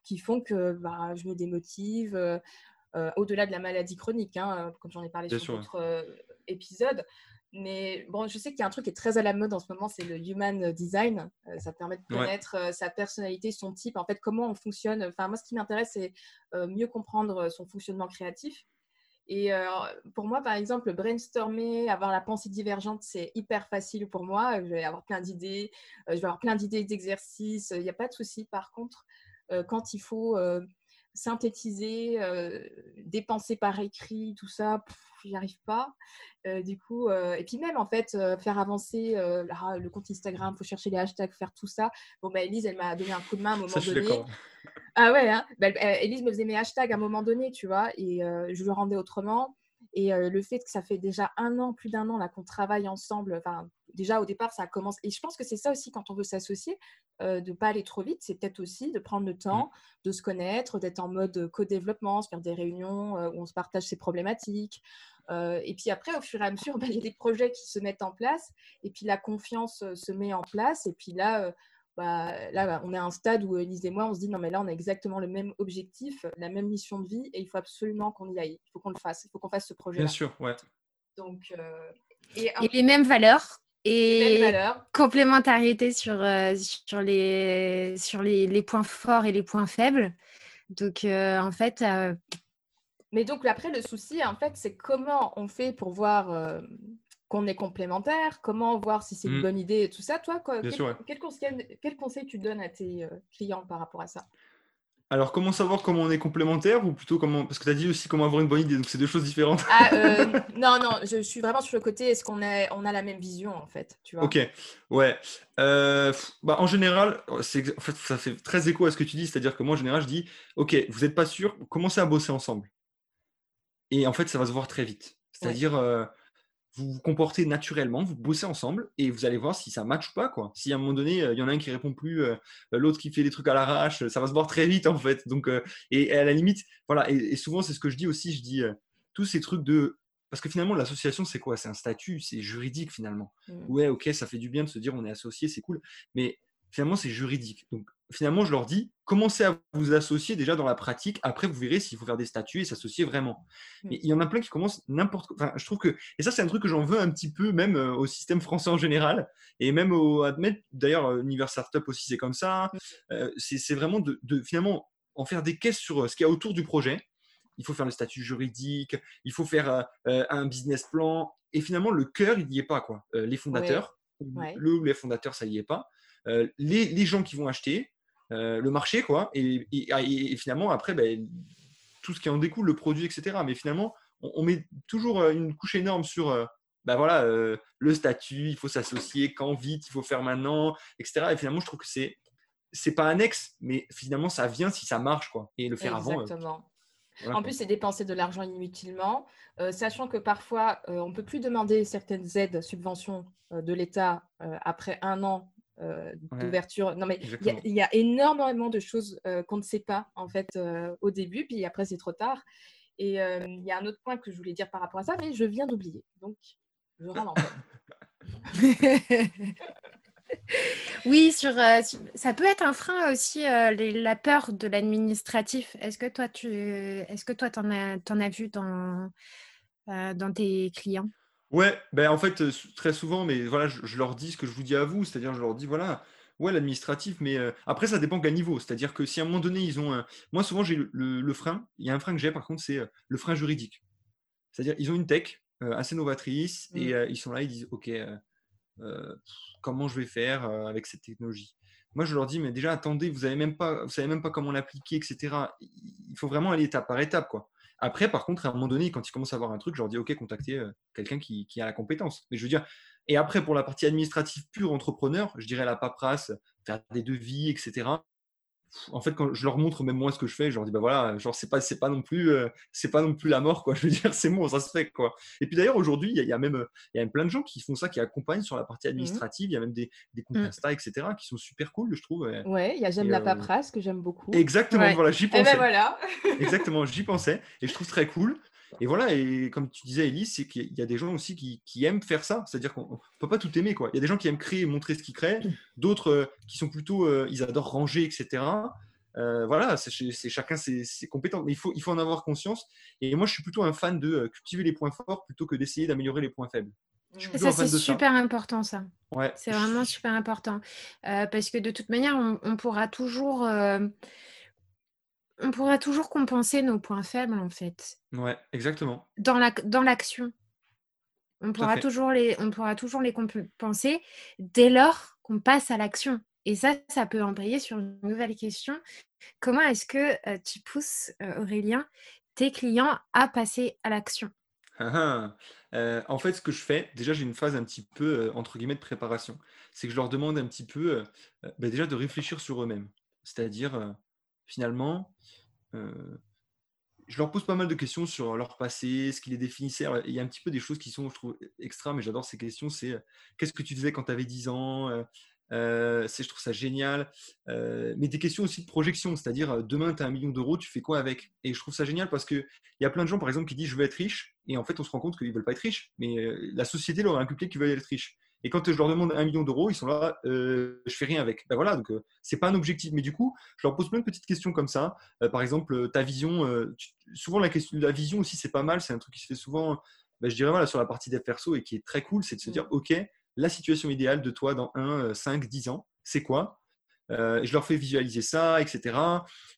qui font que bah, je me démotive. Euh, au-delà de la maladie chronique, hein, comme j'en ai parlé sur d'autres euh, épisodes. Mais bon, je sais qu'il y a un truc qui est très à la mode en ce moment, c'est le human design. Euh, ça permet de connaître sa personnalité, son type, en fait, comment on fonctionne. Enfin, moi, ce qui m'intéresse, c'est mieux comprendre son fonctionnement créatif. Et pour moi, par exemple, brainstormer, avoir la pensée divergente, c'est hyper facile pour moi. Je vais avoir plein d'idées, je vais avoir plein d'idées d'exercices, il n'y a pas de souci. Par contre, quand il faut synthétiser, euh, dépenser par écrit, tout ça, j'y arrive pas. Euh, du coup, euh, et puis même en fait, faire avancer le compte Instagram, faut chercher les hashtags, faire tout ça. Bon, bah, Elise, elle m'a donné un coup de main à un moment donné. Ah ouais, hein bah, Elise me faisait mes hashtags à un moment donné, tu vois, et je le rendais autrement. Et le fait que ça fait déjà un an, plus d'un an là qu'on travaille ensemble, enfin déjà au départ ça commence. Et je pense que c'est ça aussi quand on veut s'associer, de ne pas aller trop vite, c'est peut-être aussi de prendre le mmh. temps de se connaître, d'être en mode co-développement, se faire des réunions où on se partage ses problématiques. et puis après, au fur et à mesure, <laughs> bah, il y a des projets qui se mettent en place, et puis la confiance se met en place, et puis là, bah, là, bah, on est à un stade où Elise et moi, on se dit non, mais là, on a exactement le même objectif, la même mission de vie, et il faut absolument qu'on y aille. Il faut qu'on le fasse. Il faut qu'on fasse ce projet. Bien sûr, ouais. Donc, euh, et, les mêmes valeurs. Et complémentarité sur, euh, sur, les, sur les, les, points forts et les points faibles. Donc, euh, en fait. Mais donc, après, le souci, en fait, c'est comment on fait pour voir qu'on est complémentaires, comment voir si c'est une mmh. bonne idée et tout ça. Toi, quel, conseil, tu donnes à tes euh, clients par rapport à ça? Alors, comment savoir comment on est complémentaire ou plutôt comment. Parce que tu as dit aussi comment avoir une bonne idée, donc c'est deux choses différentes. Ah, <laughs> euh, non, non, je suis vraiment sur le côté est-ce qu'on on a la même vision en fait tu vois? Ok, ouais. Euh, bah, en général, en fait, ça fait très écho à ce que tu dis, c'est-à-dire que moi en général, je dis ok, vous n'êtes pas sûr, commencez à bosser ensemble. Et en fait, ça va se voir très vite. C'est-à-dire, vous vous comportez naturellement, vous bossez ensemble et vous allez voir si ça match ou pas. Quoi. Si à un moment donné, euh, il y en a un qui répond plus, euh, l'autre qui fait des trucs à l'arrache, ça va se voir très vite en fait. Donc, euh, et, à la limite, voilà, et, souvent c'est ce que je dis aussi, je dis tous ces trucs de. Parce que finalement, l'association, c'est quoi? C'est un statut, c'est juridique finalement. Mmh. Ouais, ok, ça fait du bien de se dire on est associé, c'est cool. Mais finalement, c'est juridique. Donc, finalement, je leur dis, commencez à vous associer déjà dans la pratique. Après, vous verrez s'il faut faire des statuts et s'associer vraiment. Mmh. Mais il y en a plein qui commencent n'importe quoi. Enfin, je trouve que, et ça, c'est un truc que j'en veux un petit peu, même euh, au système français en général, et même au admettre, d'ailleurs, euh, Univers Startup aussi, c'est comme ça. Mmh. Euh, c'est vraiment de, finalement en faire des caisses sur ce qu'il y a autour du projet. Il faut faire le statut juridique, il faut faire un business plan. Et finalement, le cœur, il n'y est pas. quoi. les fondateurs, le ou les fondateurs, ça n'y est pas. Les, les gens qui vont acheter, euh, le marché, quoi. Et, finalement, après, ben, tout ce qui en découle, le produit, etc. Mais finalement, on, met toujours euh, une couche énorme sur euh, ben voilà, le statut, il faut s'associer, quand vite, il faut faire maintenant, etc. Et finalement, je trouve que c'est c'est pas annexe, mais finalement, ça vient si ça marche, quoi. Et le faire avant. Exactement. en plus, c'est dépenser de l'argent inutilement, sachant que parfois, on ne peut plus demander certaines aides, subventions de l'État après un an euh, d'ouverture. Non, mais il y, a énormément de choses euh, qu'on ne sait pas en fait euh, au début, puis après c'est trop tard. Et il y a un autre point que je voulais dire par rapport à ça, mais je viens d'oublier. Donc, je rends <laughs> oui, sur, ça peut être un frein aussi, la peur de l'administratif. Est-ce que toi, tu est-ce que toi, en as, en as vu dans, dans tes clients? Ouais, ben en fait, très souvent, mais voilà, je, leur dis ce que je vous dis à vous, c'est-à-dire je leur dis, voilà, ouais, l'administratif, mais après, ça dépend quel niveau. C'est-à-dire que si à un moment donné, ils ont un... Moi, souvent, j'ai le, frein, il y a un frein que j'ai, par contre, c'est le frein juridique. C'est-à-dire, ils ont une tech assez novatrice et mmh. ils sont là, ils disent, OK, comment je vais faire avec cette technologie? Moi, je leur dis, mais déjà, attendez, vous savez même pas, vous savez même pas comment l'appliquer, etc. Il faut vraiment aller étape par étape, quoi. Après, par contre, à un moment donné, quand ils commencent à voir un truc, je leur dis OK, contactez euh, quelqu'un qui, a la compétence. Mais je veux dire, et après, pour la partie administrative pure entrepreneur, je dirais la paperasse, faire des devis, etc en fait, quand je leur montre même moi ce que je fais, je leur dis bah voilà, genre c'est pas c'est pas non plus euh, c'est pas non plus la mort quoi. <laughs> Je veux dire c'est bon, ça se fait quoi. Et puis d'ailleurs aujourd'hui, il y, a même il y a même plein de gens qui font ça, qui accompagnent sur la partie mmh administrative. Il y a même des, des comptes mmh. Insta, etc. qui sont super cool, je trouve. Ouais, il y a j'aime la euh, paperasse que j'aime beaucoup. Exactement, voilà, j'y eh ben, pensais. Et voilà. Exactement, j'y pensais et je trouve très cool. Et voilà, et comme tu disais, Elise, c'est qu'il y a des gens aussi qui, aiment faire ça. C'est-à-dire qu'on ne peut pas tout aimer. Quoi. Il y a des gens qui aiment créer et montrer ce qu'ils créent, <clears throat> d'autres euh, qui sont plutôt, ils adorent ranger, etc. Euh, voilà, c'est chacun ses, compétences. Mais il faut, il faut en avoir conscience. Et moi, je suis plutôt un fan de euh, cultiver les points forts plutôt que d'essayer d'améliorer les points faibles. Ça, c'est super important, ça. Ouais. C'est vraiment super important. Euh, parce que de toute manière, on, pourra toujours. On pourra toujours compenser nos points faibles, en fait. Ouais, exactement. Dans l'action. La, dans on, pourra toujours les, on pourra toujours les compenser dès lors qu'on passe à l'action. Et ça, ça peut embrayer sur une nouvelle question. Comment est-ce que tu pousses, Aurélien, tes clients à passer à l'action? Ah ah, En fait, ce que je fais, déjà, j'ai une phase un petit peu, entre guillemets, de préparation. C'est que je leur demande un petit peu, bah, déjà, de réfléchir sur eux-mêmes. C'est-à-dire, finalement, je leur pose pas mal de questions sur leur passé, ce qui les définissait. il y a un petit peu des choses qui sont, je trouve, extra, mais j'adore ces questions. C'est euh, qu'est-ce que tu faisais quand tu avais 10 ans euh, euh, Je trouve ça génial. mais des questions aussi de projection, c'est-à-dire demain, tu as un million d'euros, tu fais quoi avec? Et je trouve ça génial parce qu'il y a plein de gens, par exemple, qui disent je veux être riche. Et en fait, on se rend compte qu'ils ne veulent pas être riches. Mais la société leur a inculqué qu'ils veulent être riches. Et quand je leur demande un million d'euros, ils sont là, euh, je fais rien avec. Ben voilà, donc euh, c'est pas un objectif. Mais du coup, je leur pose plein de petites questions comme ça. Euh, par exemple, ta vision. souvent la question de la vision aussi, c'est pas mal. C'est un truc qui se fait souvent. Ben, je dirais voilà sur la partie des perso et qui est très cool, c'est de se dire, ok, la situation idéale de toi dans 1, 5, 10 ans, c'est quoi? Je leur fais visualiser ça, etc.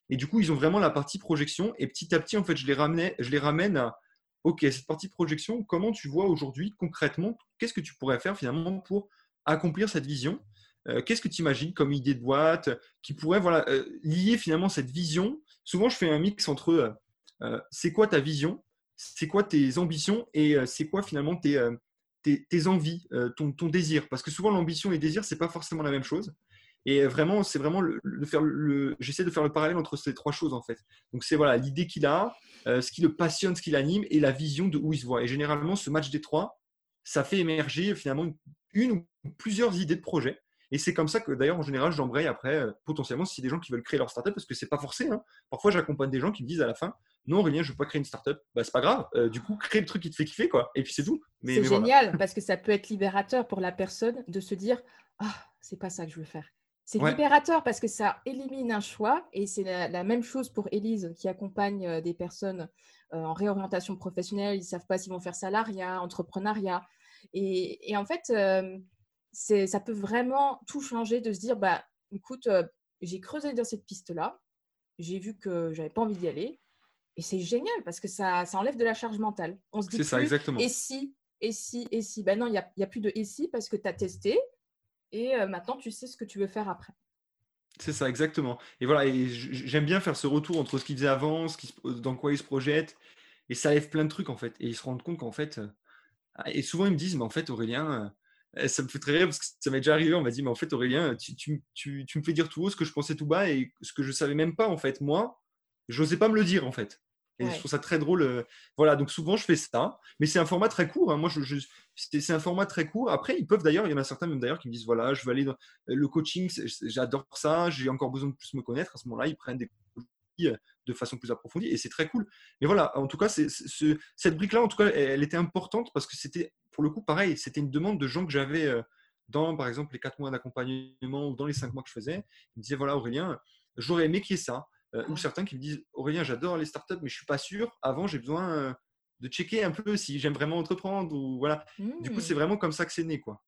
Et du coup, ils ont vraiment la partie projection. Et petit à petit, en fait, je les, ramenais, je les ramène à OK, cette partie projection, comment tu vois aujourd'hui concrètement, qu'est-ce que tu pourrais faire finalement pour accomplir cette vision? Euh, Qu'est-ce que tu imagines comme idée de boîte qui pourrait voilà, euh, lier finalement cette vision? Souvent, je fais un mix entre euh, c'est quoi ta vision, c'est quoi tes ambitions? Et c'est quoi finalement tes, tes, envies, ton, ton, désir? Parce que souvent, l'ambition et le désir, ce n'est pas forcément la même chose. Et vraiment, c'est vraiment le, faire le, j'essaie de faire le parallèle entre ces trois choses en fait. Donc c'est voilà l'idée qu'il a, ce qui le passionne, ce qui l'anime et la vision de où il se voit. Et généralement, ce match des trois, ça fait émerger finalement une, ou plusieurs idées de projet. Et c'est comme ça que d'ailleurs, en général, j'embraye après euh, potentiellement si des gens qui veulent créer leur startup, parce que c'est pas forcé. Hein. Parfois, j'accompagne des gens qui me disent à la fin Non, Aurélien, je veux pas créer une startup. Bah, c'est pas grave. Euh, du coup, crée le truc qui te fait kiffer, quoi. Et puis c'est tout. c'est génial parce que ça peut être libérateur pour la personne de se dire Ah, c'est pas ça que je veux faire. C'est libérateur parce que ça élimine un choix et c'est la, même chose pour Elise qui accompagne euh, des personnes euh, en réorientation professionnelle. Ils ne savent pas s'ils vont faire salariat, entrepreneuriat. Et, en fait, euh, ça peut vraiment tout changer de se dire bah, écoute, j'ai creusé dans cette piste-là, j'ai vu que j'avais pas envie d'y aller. Et c'est génial parce que ça, ça, enlève de la charge mentale. On se dit ça, exactement. et si, et si, et si. Ben non, il n'y a, a, plus de et si parce que tu as testé, et euh, maintenant tu sais ce que tu veux faire après. C'est ça, exactement. Et voilà, j'aime bien faire ce retour entre ce qu'ils faisaient avant, qui, dans quoi ils se projettent, et ça lève plein de trucs en fait. Et ils se rendent compte qu'en fait, euh, et souvent ils me disent, mais en fait Aurélien, euh, ça me fait très rire parce que ça m'est déjà arrivé, on m'a dit, mais en fait Aurélien, tu, me fais dire tout haut ce que je pensais tout bas et ce que je savais même pas en fait. Moi, je n'osais pas me le dire en fait. Et je trouve ça très drôle. Euh, voilà, donc souvent je fais ça, mais c'est un format très court. Hein. Moi, je, c'est un format très court. Après, ils peuvent d'ailleurs, il y en a certains même d'ailleurs qui me disent voilà, je veux aller dans le coaching, j'adore ça, j'ai encore besoin de plus me connaître. À ce moment-là, ils prennent des euh, de façon plus approfondie et c'est très cool. Mais voilà, en tout cas, cette brique-là, en tout cas, elle, était importante parce que c'était, pour le coup, pareil, c'était une demande de gens que j'avais euh, dans, par exemple, les quatre mois d'accompagnement ou dans les cinq mois que je faisais. Ils me disaient voilà, Aurélien, j'aurais aimé qu'il y ait ça. Euh, ou certains qui me disent Aurélien, j'adore les startups, mais je suis pas sûr. Avant, j'ai besoin euh, de checker un peu si j'aime vraiment entreprendre ou voilà. Du coup, c'est mmh. vraiment comme ça que c'est né, quoi.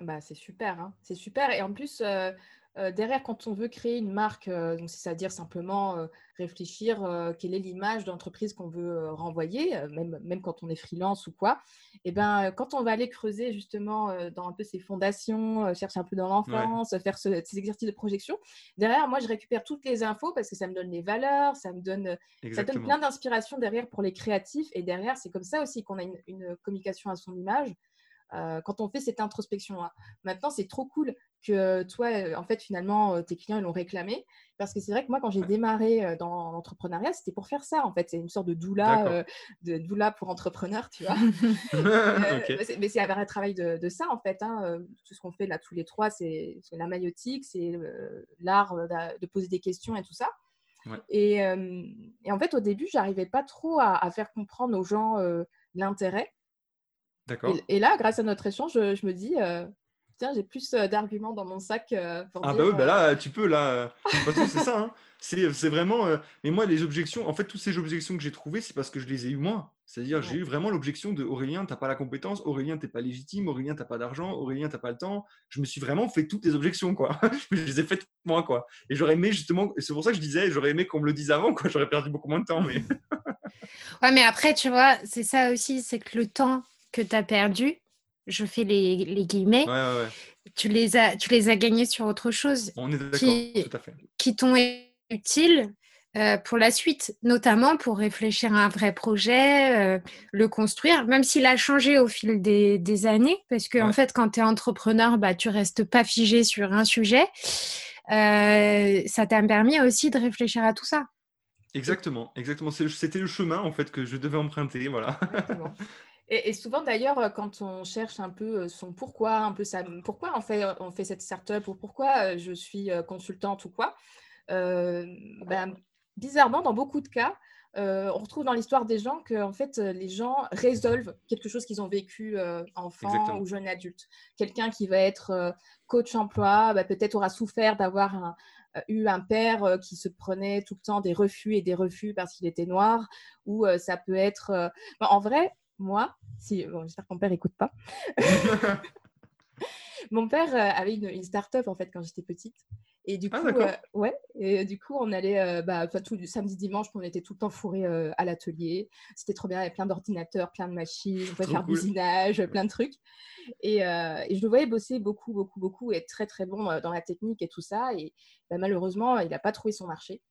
Bah, c'est super, hein. c'est super. Et en plus, euh, euh, derrière, quand on veut créer une marque, euh, c'est-à-dire simplement euh, réfléchir quelle est l'image d'entreprise qu'on veut renvoyer, même, même quand on est freelance ou quoi, et eh ben, quand on va aller creuser justement dans un peu ces fondations, chercher un peu dans l'enfance, faire ces exercices de projection, derrière, moi, je récupère toutes les infos parce que ça me donne les valeurs, ça me donne, ça donne plein d'inspiration derrière pour les créatifs. Et derrière, c'est comme ça aussi qu'on a une communication à son image. Euh, quand on fait cette introspection. là Maintenant, c'est trop cool que toi, euh, en fait, finalement, euh, tes clients l'ont réclamé. Parce que c'est vrai que moi, quand j'ai démarré dans l'entrepreneuriat, c'était pour faire ça. En fait, c'est une sorte de doula, de doula pour entrepreneurs, tu vois. <laughs> Mais c'est un vrai travail de, ça, en fait. Hein. Tout ce qu'on fait là tous les trois, c'est la maïotique, c'est l'art de poser des questions et tout ça. Et, et, en fait, au début, j'arrivais pas trop à, à, faire comprendre aux gens l'intérêt. D'accord. Et, là, grâce à notre échange, je, me dis, euh, tiens, j'ai plus euh, d'arguments dans mon sac euh, pour Ah bah oui, bah là, tu peux, là. c'est ça, hein. C'est vraiment... mais moi, les objections, en fait, toutes ces objections que j'ai trouvées, c'est parce que je les ai eues moi. C'est-à-dire, j'ai eu vraiment l'objection de Aurélien, t'as pas la compétence, Aurélien, t'es pas légitime, Aurélien, t'as pas d'argent, Aurélien, t'as pas le temps. Je me suis vraiment fait toutes les objections, quoi. <laughs> je les ai faites moi, quoi. Et j'aurais aimé, justement, et c'est pour ça que je disais, j'aurais aimé qu'on me le dise avant, quoi. J'aurais perdu beaucoup moins de temps, mais... ouais, mais après, tu vois, c'est ça aussi, c'est que le temps que tu as perdu, je fais les, les guillemets, Tu, les as, tu les as gagnés sur autre chose qui, qui t'ont utiles euh, pour la suite, notamment pour réfléchir à un vrai projet, euh, le construire, même s'il a changé au fil des, des années, parce que en fait, quand tu es entrepreneur, bah, tu restes pas figé sur un sujet. Euh, ça t'a permis aussi de réfléchir à tout ça. Exactement, exactement. C'était le chemin en fait que je devais emprunter, voilà. <laughs> Et, souvent d'ailleurs, quand on cherche un peu son pourquoi, un peu ça, pourquoi on fait, on fait cette startup ou pourquoi je suis consultante ou quoi, ben, bizarrement, dans beaucoup de cas, on retrouve dans l'histoire des gens que en fait, les gens résolvent quelque chose qu'ils ont vécu enfant ou jeune adulte. Quelqu'un qui va être coach emploi, bah, peut-être aura souffert d'avoir eu un père qui se prenait tout le temps des refus et des refus parce qu'il était noir, ou ça peut être... en vrai, moi, si, j'espère que mon père n'écoute pas. <laughs> <laughs> mon père avait une, une start-up en fait quand j'étais petite. Et du ah, coup, euh, ouais, et du coup, on allait, euh, bah, tout le samedi, dimanche, on était tout le temps fourrés euh, à l'atelier. C'était trop bien, il y avait plein d'ordinateurs, plein de machines, on pouvait faire du usinage, plein de trucs. Et, je le voyais bosser beaucoup, beaucoup, beaucoup, et être très, très bon dans la technique et tout ça. Et bah, malheureusement, il n'a pas trouvé son marché.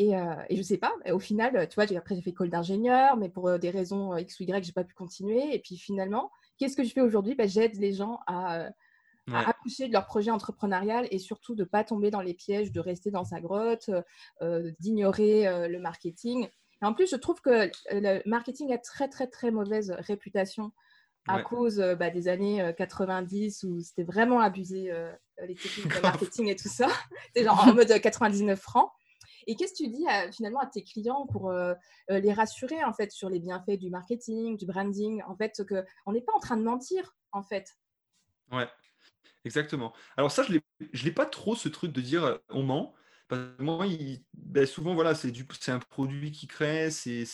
Et, et je sais pas, au final, tu vois, après j'ai fait école d'ingénieur, mais pour des raisons X ou Y, j'ai pas pu continuer. Et puis finalement, qu'est-ce que je fais aujourd'hui? Bah, J'aide les gens à à accoucher de leur projet entrepreneurial et surtout de ne pas tomber dans les pièges de rester dans sa grotte, euh, euh, d'ignorer euh, le marketing. Et en plus, je trouve que le marketing a très, très, très mauvaise réputation à cause bah, des années 90 où c'était vraiment abusé les techniques de <laughs> marketing et tout ça. C'était genre en mode 99 francs. Et qu'est-ce que tu dis finalement à tes clients pour les rassurer en fait sur les bienfaits du marketing, du branding, en fait qu'on n'est pas en train de mentir en fait. Ouais. Exactement. Alors ça, je ne l'ai pas trop ce truc de dire on ment. Parce que moi, ben, souvent, voilà, c'est un produit qui crée, c'est,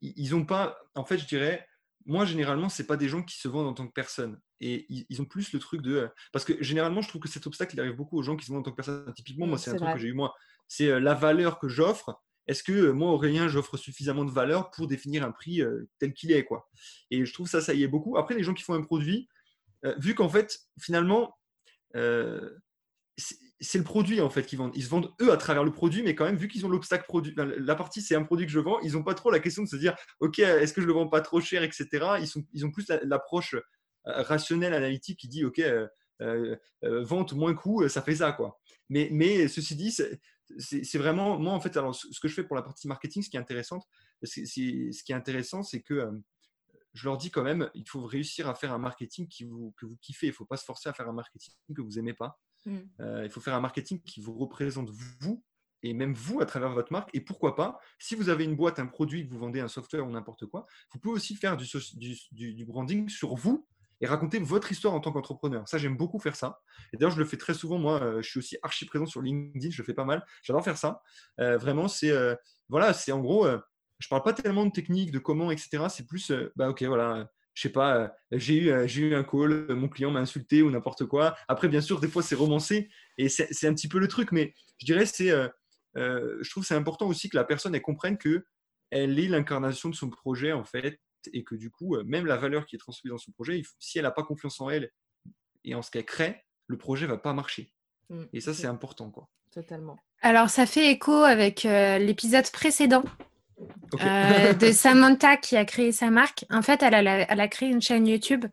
ils ont pas, en fait, je dirais, moi, généralement, c'est pas des gens qui se vendent en tant que personne. Et ils, ont plus le truc de. Parce que généralement, je trouve que cet obstacle, il arrive beaucoup aux gens qui se vendent en tant que personne. Typiquement, moi, mmh, c'est un truc que j'ai eu moi. C'est la valeur que j'offre. Est-ce que moi, Aurélien, j'offre suffisamment de valeur pour définir un prix tel qu'il est quoi? Et je trouve ça, ça y est beaucoup. Après, les gens qui font un produit, euh, vu qu'en fait, finalement, euh, c'est le produit en fait qu'ils vendent. Ils se vendent eux à travers le produit, mais quand même, vu qu'ils ont l'obstacle produit, la partie c'est un produit que je vends, ils n'ont pas trop la question de se dire, ok, est-ce que je le vends pas trop cher, etc. Ils, sont, ils ont plus l'approche euh, rationnelle, analytique qui dit, ok, vente moins coût, ça fait ça quoi. Mais, mais ceci dit, c'est vraiment moi en fait, alors ce que je fais pour la partie marketing, ce qui est intéressant, c'est ce qui est intéressant, c'est que je leur dis quand même, il faut réussir à faire un marketing qui vous, que vous kiffez. Il ne faut pas se forcer à faire un marketing que vous n'aimez pas. Mm. Euh, il faut faire un marketing qui vous représente vous et même vous à travers votre marque. Et pourquoi pas, si vous avez une boîte, un produit, que vous vendez un software ou n'importe quoi, vous pouvez aussi faire du, du, branding sur vous et raconter votre histoire en tant qu'entrepreneur. Ça, j'aime beaucoup faire ça. Et d'ailleurs, je le fais très souvent. Moi, euh, je suis aussi archi présent sur LinkedIn. Je le fais pas mal. J'adore faire ça. Euh, vraiment, c'est voilà, c'est en gros je parle pas tellement de technique, de comment, etc. C'est plus, euh, bah ok, voilà, je sais pas, euh, j'ai eu, euh, j'ai eu un call, mon client m'a insulté ou n'importe quoi. Après, bien sûr, des fois, c'est romancé et c'est un petit peu le truc, mais je dirais, c'est, je trouve c'est important aussi que la personne, comprenne que elle est l'incarnation de son projet, en fait, et que du coup, même la valeur qui est transmise dans son projet, si elle n'a pas confiance en elle et en ce qu'elle crée, le projet va pas marcher. Mmh, et ça, c'est important, quoi. Totalement. Alors, ça fait écho avec l'épisode précédent euh, de <laughs> Samantha qui a créé sa marque. En fait, elle a, créé une chaîne YouTube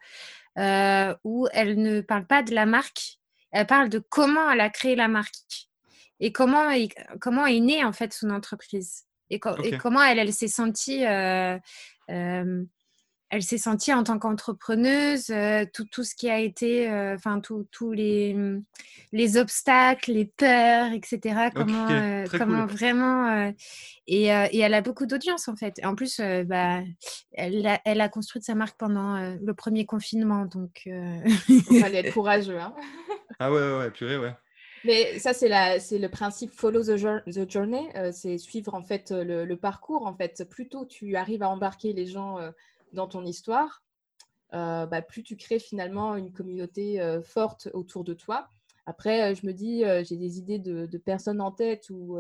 euh, où elle ne parle pas de la marque, elle parle de comment elle a créé la marque et comment, comment est née en fait son entreprise et, comment elle, elle s'est sentie euh, elle s'est sentie en tant qu'entrepreneuse, euh, tout, tout, ce qui a été, euh, enfin, tous les, les obstacles, les peurs, etc. Comment, euh, comment vraiment. Et, et, elle a beaucoup d'audience, en fait. En plus, bah, elle, a, elle a construit sa marque pendant le premier confinement. Donc. Il fallait être courageux. Hein. ah ouais, ouais, ouais, purée, ouais. Mais ça, c'est le principe follow the, journey. c'est suivre, en fait, le, le, parcours. En fait, plutôt tu arrives à embarquer les gens dans ton histoire, euh, bah, plus tu crées finalement une communauté euh, forte autour de toi. Après, euh, je me dis, j'ai des idées de, personnes en tête où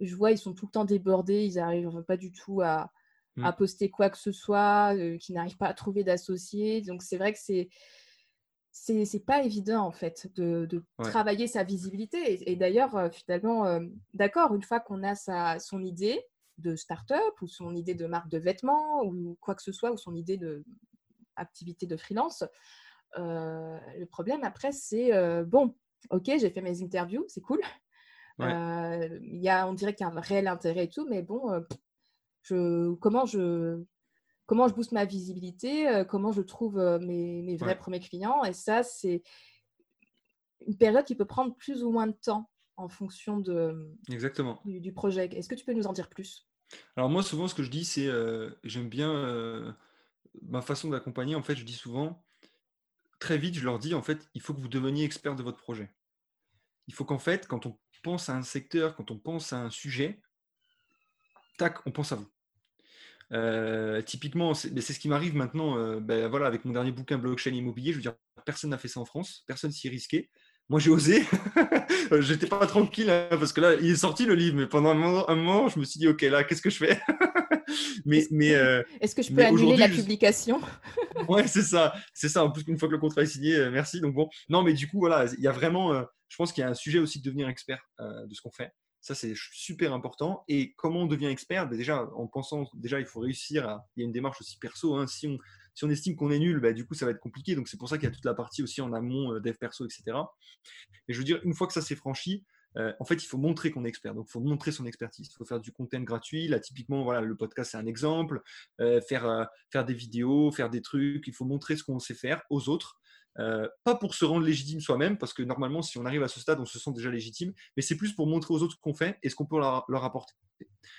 je vois, ils sont tout le temps débordés, ils n'arrivent pas du tout à, mm. poster quoi que ce soit, qui n'arrivent pas à trouver d'associés. Donc, c'est vrai que c'est c'est pas évident en fait de, travailler sa visibilité. Et, d'ailleurs, finalement, d'accord, une fois qu'on a sa, son idée, de start-up ou son idée de marque de vêtements ou quoi que ce soit ou son idée de activité de freelance. Euh, le problème après, c'est bon, ok, j'ai fait mes interviews, c'est cool. Y a, on dirait qu'il y a un réel intérêt et tout, mais bon, je, comment je comment je booste ma visibilité, comment je trouve mes, mes vrais premiers clients. Et ça, c'est une période qui peut prendre plus ou moins de temps en fonction de, Exactement. Du, projet. Est-ce que tu peux nous en dire plus? Alors moi, souvent, ce que je dis, c'est j'aime bien ma façon d'accompagner. En fait, je dis souvent, très vite, je leur dis, en fait, il faut que vous deveniez expert de votre projet. Il faut qu'en fait, quand on pense à un secteur, quand on pense à un sujet, tac, on pense à vous. Euh, typiquement, c'est ce qui m'arrive maintenant euh, ben, voilà, avec mon dernier bouquin blockchain immobilier. Je veux dire, personne n'a fait ça en France, personne s'y est risqué. Moi, j'ai osé. <laughs> J'étais pas tranquille hein, parce que là, il est sorti le livre, mais pendant un moment, je me suis dit, OK, là, qu'est-ce que je fais? <laughs> Mais, mais euh, est-ce que je peux annuler la publication? <laughs> Ouais, c'est ça, c'est ça. En plus, une fois que le contrat est signé, merci. Donc bon, non, mais du coup, voilà, il y a vraiment, je pense qu'il y a un sujet aussi de devenir expert de ce qu'on fait. Ça, c'est super important. Et comment on devient expert? Ben, Déjà, en pensant, déjà, il faut réussir à. Il y a une démarche aussi perso. Hein. Si, on, estime qu'on est nul, ben, du coup, ça va être compliqué. Donc, c'est pour ça qu'il y a toute la partie aussi en amont, euh, dev perso, etc. Et je veux dire, une fois que ça s'est franchi, euh, en fait, il faut montrer qu'on est expert. Donc, il faut montrer son expertise. Il faut faire du content gratuit. Là, typiquement, voilà, le podcast, c'est un exemple. Euh, faire, faire des vidéos, faire des trucs. Il faut montrer ce qu'on sait faire aux autres. Euh, pas pour se rendre légitime soi-même, parce que normalement, si on arrive à ce stade, on se sent déjà légitime, mais c'est plus pour montrer aux autres ce qu'on fait et ce qu'on peut leur, apporter.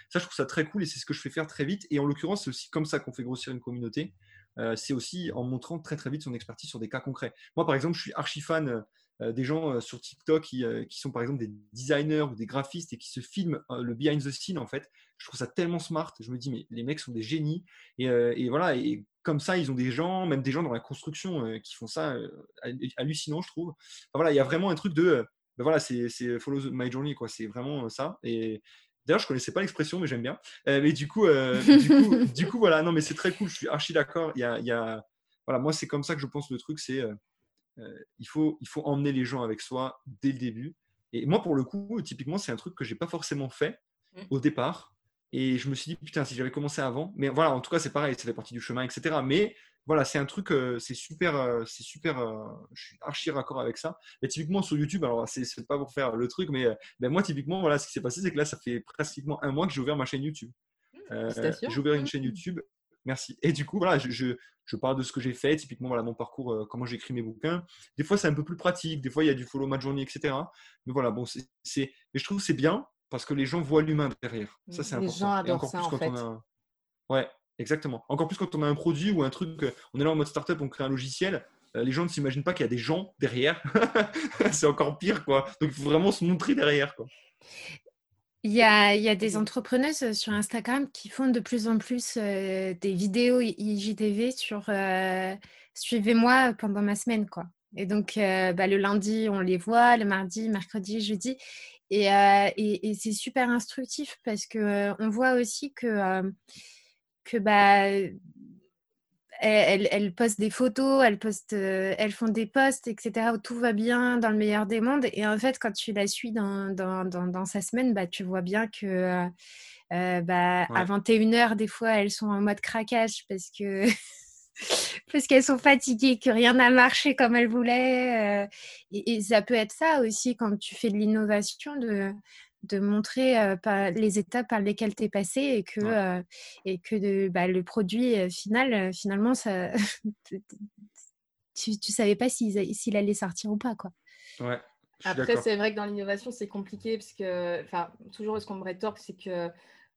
Ça, je trouve ça très cool et c'est ce que je fais faire très vite. Et en l'occurrence, c'est aussi comme ça qu'on fait grossir une communauté. Euh, c'est aussi en montrant très très vite son expertise sur des cas concrets. Moi, par exemple, je suis archi fan euh, des gens sur TikTok qui, sont par exemple des designers ou des graphistes et qui se filment le behind the scene en fait. Je trouve ça tellement smart. Je me dis mais les mecs sont des génies et, voilà comme ça, ils ont des gens, même des gens dans la construction, euh, qui font ça euh, hallucinant, je trouve. voilà, il y a vraiment un truc de, euh, ben voilà, c'est follow my journey, quoi. C'est vraiment ça. Et d'ailleurs, je connaissais pas l'expression, mais j'aime bien. mais du coup, <laughs> du coup, voilà, non, mais c'est très cool. Je suis archi d'accord. Il y a, il y a, voilà, moi, c'est comme ça que je pense le truc, c'est il faut, il faut emmener les gens avec soi dès le début. Et moi, pour le coup, typiquement, c'est un truc que j'ai pas forcément fait mmh. au départ. Et je me suis dit, putain, si j'avais commencé avant. Mais voilà, en tout cas, c'est pareil, ça fait partie du chemin, etc. Mais voilà, c'est un truc, euh, c'est super, euh, c'est super, euh, je suis archi raccord avec ça. Mais typiquement sur YouTube, alors c'est pas pour faire le truc, mais ben moi, typiquement, voilà, ce qui s'est passé, c'est que là, ça fait pratiquement un mois que j'ai ouvert ma chaîne YouTube. Mmh, j'ai ouvert une chaîne mmh. YouTube. Merci. Et du coup, voilà, je, je, parle de ce que j'ai fait, typiquement, voilà, mon parcours, comment j'ai écrit mes bouquins. Des fois, c'est un peu plus pratique. Des fois, il y a du follow ma journée, etc. Mais voilà, bon, c'est, mais je trouve que c'est bien parce que les gens voient l'humain derrière. Ça, c'est important. Les gens adorent ça, en fait. Ouais, exactement. Encore plus quand on a un produit ou un truc, on est là en mode startup, on crée un logiciel, euh, les gens ne s'imaginent pas qu'il y a des gens derrière. <laughs> c'est encore pire, quoi. Donc, il faut vraiment se montrer derrière, quoi. Il y, a, il y a, des entrepreneuses sur Instagram qui font de plus en plus euh, des vidéos IGTV sur euh, suivez-moi pendant ma semaine quoi. Et donc bah, le lundi on les voit, le mardi, mercredi, jeudi euh, et, c'est super instructif parce que euh, on voit aussi que, euh, que bah, elles, postent des photos, elles, postent, elles font des posts, etc. où tout va bien dans le meilleur des mondes. Et en fait, quand tu la suis dans, dans, dans, sa semaine, bah, tu vois bien que bah, à 21h, des fois, elles sont en mode craquage parce que <laughs> <laughs> parce qu'elles sont fatiguées, que rien n'a marché comme elles voulaient. Euh, et, ça peut être ça aussi quand tu fais de l'innovation, de, de montrer euh, les étapes par lesquelles tu es passé et que, euh, et que bah, le produit final, finalement, ça, <laughs> tu ne savais pas s'il allait sortir ou pas. Quoi. Ouais. Après, c'est vrai que dans l'innovation, c'est compliqué parce que, enfin, toujours ce qu'on me rétorque, c'est que euh,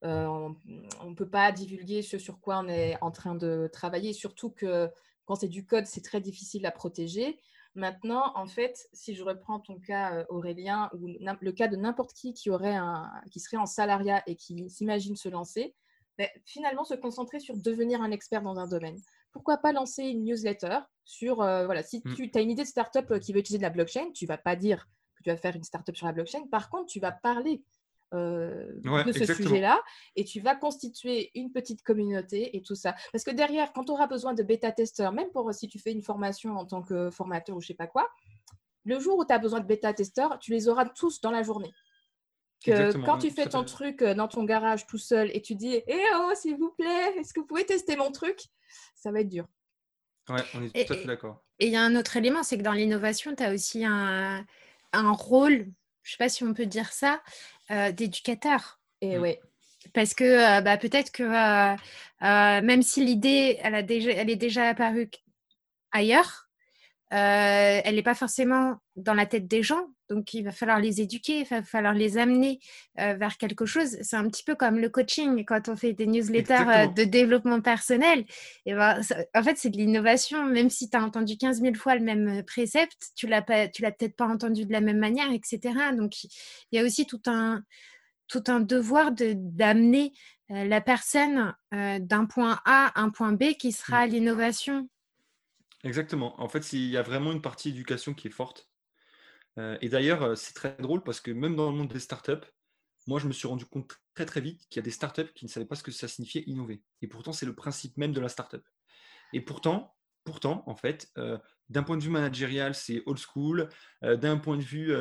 on ne peut pas divulguer ce sur quoi on est en train de travailler, surtout que quand c'est du code, c'est très difficile à protéger. Maintenant, en fait, si je reprends ton cas, euh, Aurélien, ou le cas de n'importe qui qui, aurait un, qui serait en salariat et qui s'imagine se lancer, ben, finalement se concentrer sur devenir un expert dans un domaine. Pourquoi pas lancer une newsletter sur, euh, voilà, si mm. tu as une idée de startup qui veut utiliser de la blockchain, tu vas pas dire que tu vas faire une startup sur la blockchain. Par contre, tu vas parler euh, de ce sujet-là et tu vas constituer une petite communauté et tout ça. Parce que derrière, quand tu auras besoin de bêta-testeurs, même pour si tu fais une formation en tant que formateur ou je sais pas quoi, le jour où tu as besoin de bêta-testeurs, tu les auras tous dans la journée. Que quand tu fais ton truc euh, dans ton garage tout seul et tu dis Eh oh, s'il vous plaît, est-ce que vous pouvez tester mon truc? Ça va être dur. Ouais, on est tout à fait d'accord. Et il y a un autre élément, c'est que dans l'innovation, tu as aussi un, un rôle je sais pas si on peut dire ça, d'éducateur. Et ouais. Parce que bah, peut-être que même si l'idée, elle, a déjà, elle est déjà apparue ailleurs, elle n'est pas forcément dans la tête des gens. Donc, il va falloir les éduquer, il va falloir les amener vers quelque chose. C'est un petit peu comme le coaching quand on fait des newsletters de développement personnel. Et ben, en fait, c'est de l'innovation. Même si tu as entendu 15 000 fois le même précepte, tu ne l'as peut-être pas entendu de la même manière, etc. Donc, il y a aussi tout un, tout un devoir d'amener la personne d'un point A à un point B qui sera mmh. l'innovation Exactement. En fait, il y a vraiment une partie éducation qui est forte. Euh, et d'ailleurs, euh, c'est très drôle parce que même dans le monde des startups, moi, je me suis rendu compte très très vite qu'il y a des startups qui ne savaient pas ce que ça signifiait innover. Et pourtant, c'est le principe même de la startup. Et pourtant, pourtant, en fait, euh, d'un point de vue managérial, c'est old school. d'un point de vue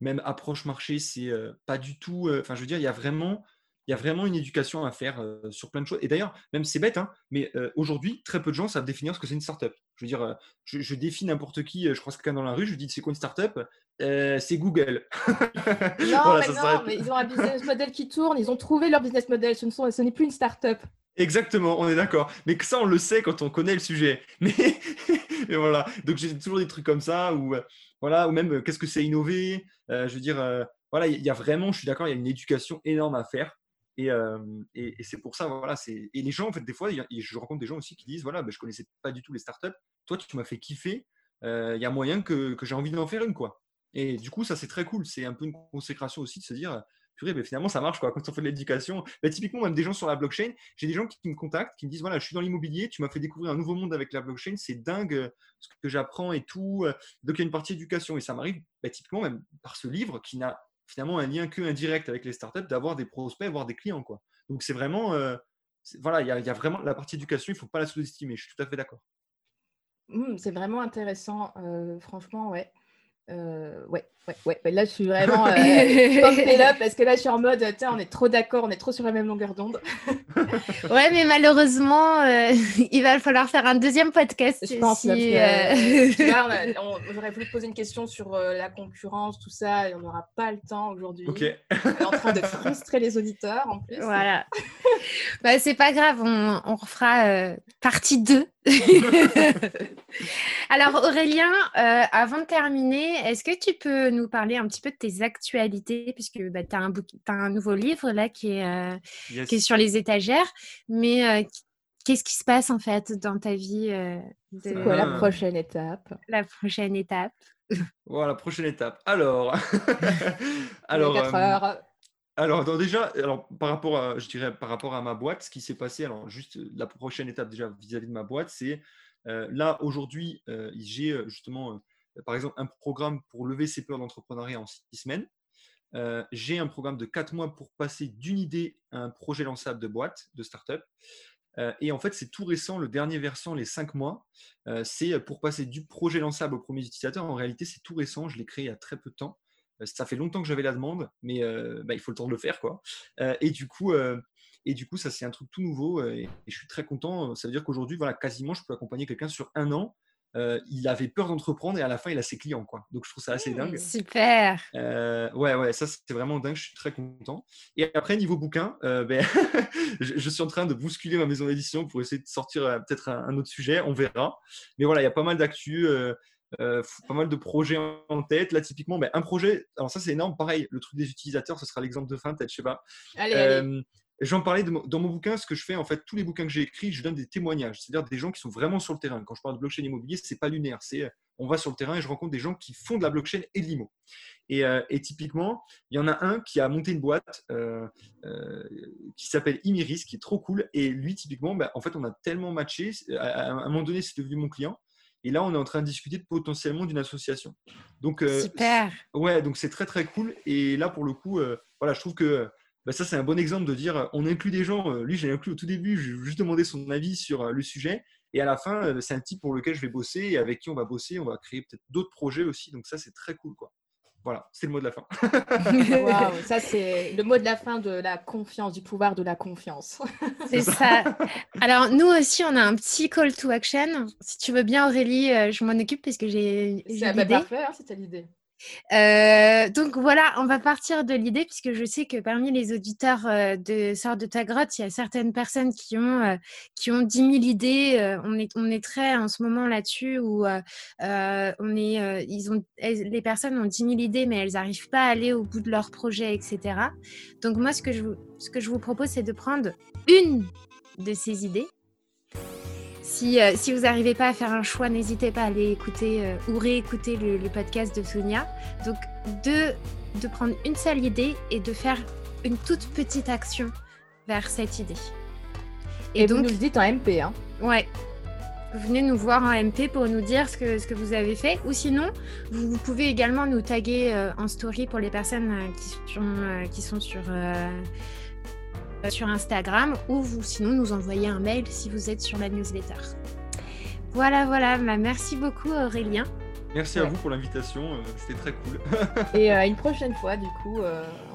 même approche marché, c'est pas du tout. Enfin, je veux dire, il y a vraiment il y a vraiment une éducation à faire sur plein de choses. Et d'ailleurs, même c'est bête, hein, mais aujourd'hui, très peu de gens savent définir ce que c'est une startup. Je veux dire, euh, je, défie n'importe qui, je croise quelqu'un dans la rue, je lui dis c'est quoi une startup? C'est Google. non, <laughs> mais non, mais ils ont un business model qui tourne, ils ont trouvé leur business model, ce, ce n'est plus une startup. Exactement, on est d'accord. Mais que ça, on le sait quand on connaît le sujet. <laughs> Mais voilà. Donc j'ai toujours des trucs comme ça, ou voilà, ou même qu'est-ce que c'est innover? je veux dire, voilà, il y a vraiment, je suis d'accord, il y a une éducation énorme à faire. Et, et, c'est pour ça, voilà. Et les gens, en fait, des fois, je rencontre des gens aussi qui disent voilà, ben, je connaissais pas du tout les startups. Toi, tu m'as fait kiffer. Il y a moyen que, j'ai envie d'en faire une, quoi. Et du coup, ça, c'est très cool. C'est un peu une consécration aussi de se dire purée, mais finalement, ça marche, quoi. <laughs> Quand on fait de l'éducation, ben, typiquement, même des gens sur la blockchain, j'ai des gens qui, me contactent, qui me disent voilà, je suis dans l'immobilier, tu m'as fait découvrir un nouveau monde avec la blockchain, c'est dingue ce que j'apprends et tout. Donc, il y a une partie éducation. Et ça m'arrive, ben, typiquement, même par ce livre qui n'a finalement un lien que indirect avec les startups, d'avoir des prospects, voire des clients. Quoi. Donc c'est vraiment, euh, voilà, il y, a vraiment la partie éducation, il ne faut pas la sous-estimer. Je suis tout à fait d'accord. Mmh, c'est vraiment intéressant, euh, franchement, ouais. Euh, ouais, ouais, ouais. Là, je suis vraiment <laughs> euh, là parce que là, je suis en mode, on est trop d'accord, on est trop sur la même longueur d'onde. <laughs> ouais, mais malheureusement, euh, <laughs> il va falloir faire un deuxième podcast. Je pense. Si, euh, on, j'aurais voulu poser une question sur la concurrence, tout ça, et on n'aura pas le temps aujourd'hui. Ok. on est en train de frustrer les auditeurs en plus. Voilà. bah, c'est pas grave, on, on refera partie 2 <laughs> Alors Aurélien, euh, avant de terminer, est-ce que tu peux nous parler un petit peu de tes actualités, puisque bah, tu as, un nouveau livre là qui est, euh, qui est sur les étagères, mais euh, qu'est-ce qui se passe en fait dans ta vie C'est quoi la prochaine étape? La prochaine étape. Voilà, la prochaine étape. Alors, <laughs> alors 4 heures. Alors, déjà, par, rapport à, je dirais, par rapport à ma boîte, ce qui s'est passé, alors juste la prochaine étape déjà vis-à-vis de ma boîte, c'est euh, là, aujourd'hui, euh, j'ai euh, justement, par exemple, un programme pour lever ses peurs d'entrepreneuriat en six semaines. j'ai un programme de quatre mois pour passer d'une idée à un projet lançable de boîte, de start-up. et en fait, c'est tout récent, le dernier versant, les cinq mois, c'est pour passer du projet lançable aux premiers utilisateurs. En réalité, c'est tout récent, je l'ai créé il y a très peu de temps. Ça fait longtemps que j'avais la demande, mais bah, il faut le temps de le faire. Quoi. Et, du coup, et du coup, ça, c'est un truc tout nouveau et, je suis très content. Ça veut dire qu'aujourd'hui, voilà, quasiment, je peux accompagner quelqu'un sur un an. il avait peur d'entreprendre et à la fin, il a ses clients. Quoi. Donc, je trouve ça assez mmh, dingue. Super. ouais, ouais, ça, c'est vraiment dingue. Je suis très content. Et après, niveau bouquin, ben, <laughs> je, suis en train de bousculer ma maison d'édition pour essayer de sortir peut-être un, un, autre sujet. On verra. Mais voilà, il y a pas mal d'actu. Euh, pas mal de projets en tête. Là, typiquement, ben, un projet, alors ça c'est énorme, pareil, le truc des utilisateurs, ce sera l'exemple de fin, peut-être, je sais pas. Euh, j'en parlais dans mon bouquin, ce que je fais, en fait, tous les bouquins que j'ai écrits, je donne des témoignages, c'est-à-dire des gens qui sont vraiment sur le terrain. Quand je parle de blockchain immobilier, c'est pas lunaire, c'est euh, on va sur le terrain et je rencontre des gens qui font de la blockchain et de l'IMO. Et, typiquement, il y en a un qui a monté une boîte qui s'appelle Imiris, qui est trop cool. Et lui, typiquement, ben, en fait, on a tellement matché. À, un moment donné, c'est devenu mon client. Et là, on est en train de discuter potentiellement d'une association. Donc, euh, Super. Ouais, donc c'est très très cool. Et là, pour le coup, euh, voilà, je trouve que bah, ça, c'est un bon exemple de dire on inclut des gens. Euh, lui, j'ai inclus au tout début, je juste demandé son avis sur le sujet. Et à la fin, c'est un type pour lequel je vais bosser et avec qui on va bosser. On va créer peut-être d'autres projets aussi. Donc, ça, c'est très cool. Quoi. Voilà, c'est le mot de la fin. <laughs> ça c'est le mot de la fin de la confiance, du pouvoir de la confiance. <laughs> c'est ça. Alors nous aussi, on a un petit call to action. Si tu veux bien, Aurélie, euh, je m'en occupe parce que j'ai l'idée. Parfait, hein, c'était l'idée. Euh, donc voilà, on va partir de l'idée, puisque je sais que parmi les auditeurs euh, de Sort de ta grotte, il y a certaines personnes qui ont, euh, qui ont 10 000 idées. on, est, on est très en ce moment là-dessus où on est, ils ont, les personnes ont 10 000 idées, mais elles n'arrivent pas à aller au bout de leur projet, etc. Donc moi, ce que je, ce que je vous propose, c'est de prendre une de ces idées euh, si, vous n'arrivez pas à faire un choix, n'hésitez pas à aller écouter euh, ou réécouter le, podcast de Sonia. Donc, de, de prendre une seule idée et de faire une toute petite action vers cette idée. Et, donc, vous nous le dites en MP. Hein. Ouais. Vous venez nous voir en MP pour nous dire ce que, ce que vous avez fait. Ou sinon, vous, pouvez également nous taguer euh, en story pour les personnes qui, sont, qui sont sur sur Instagram ou vous, sinon nous envoyer un mail si vous êtes sur la newsletter. Voilà, voilà. Bah, merci beaucoup Aurélien. Merci à vous pour l'invitation, euh, c'était très cool. <laughs> Et à euh, une prochaine fois, du coup,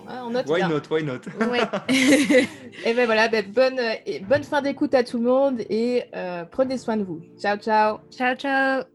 on note. Why not, why not? <laughs> <laughs> Et ben voilà, ben, bonne, bonne fin d'écoute à tout le monde et prenez soin de vous. Ciao, ciao. Ciao, ciao.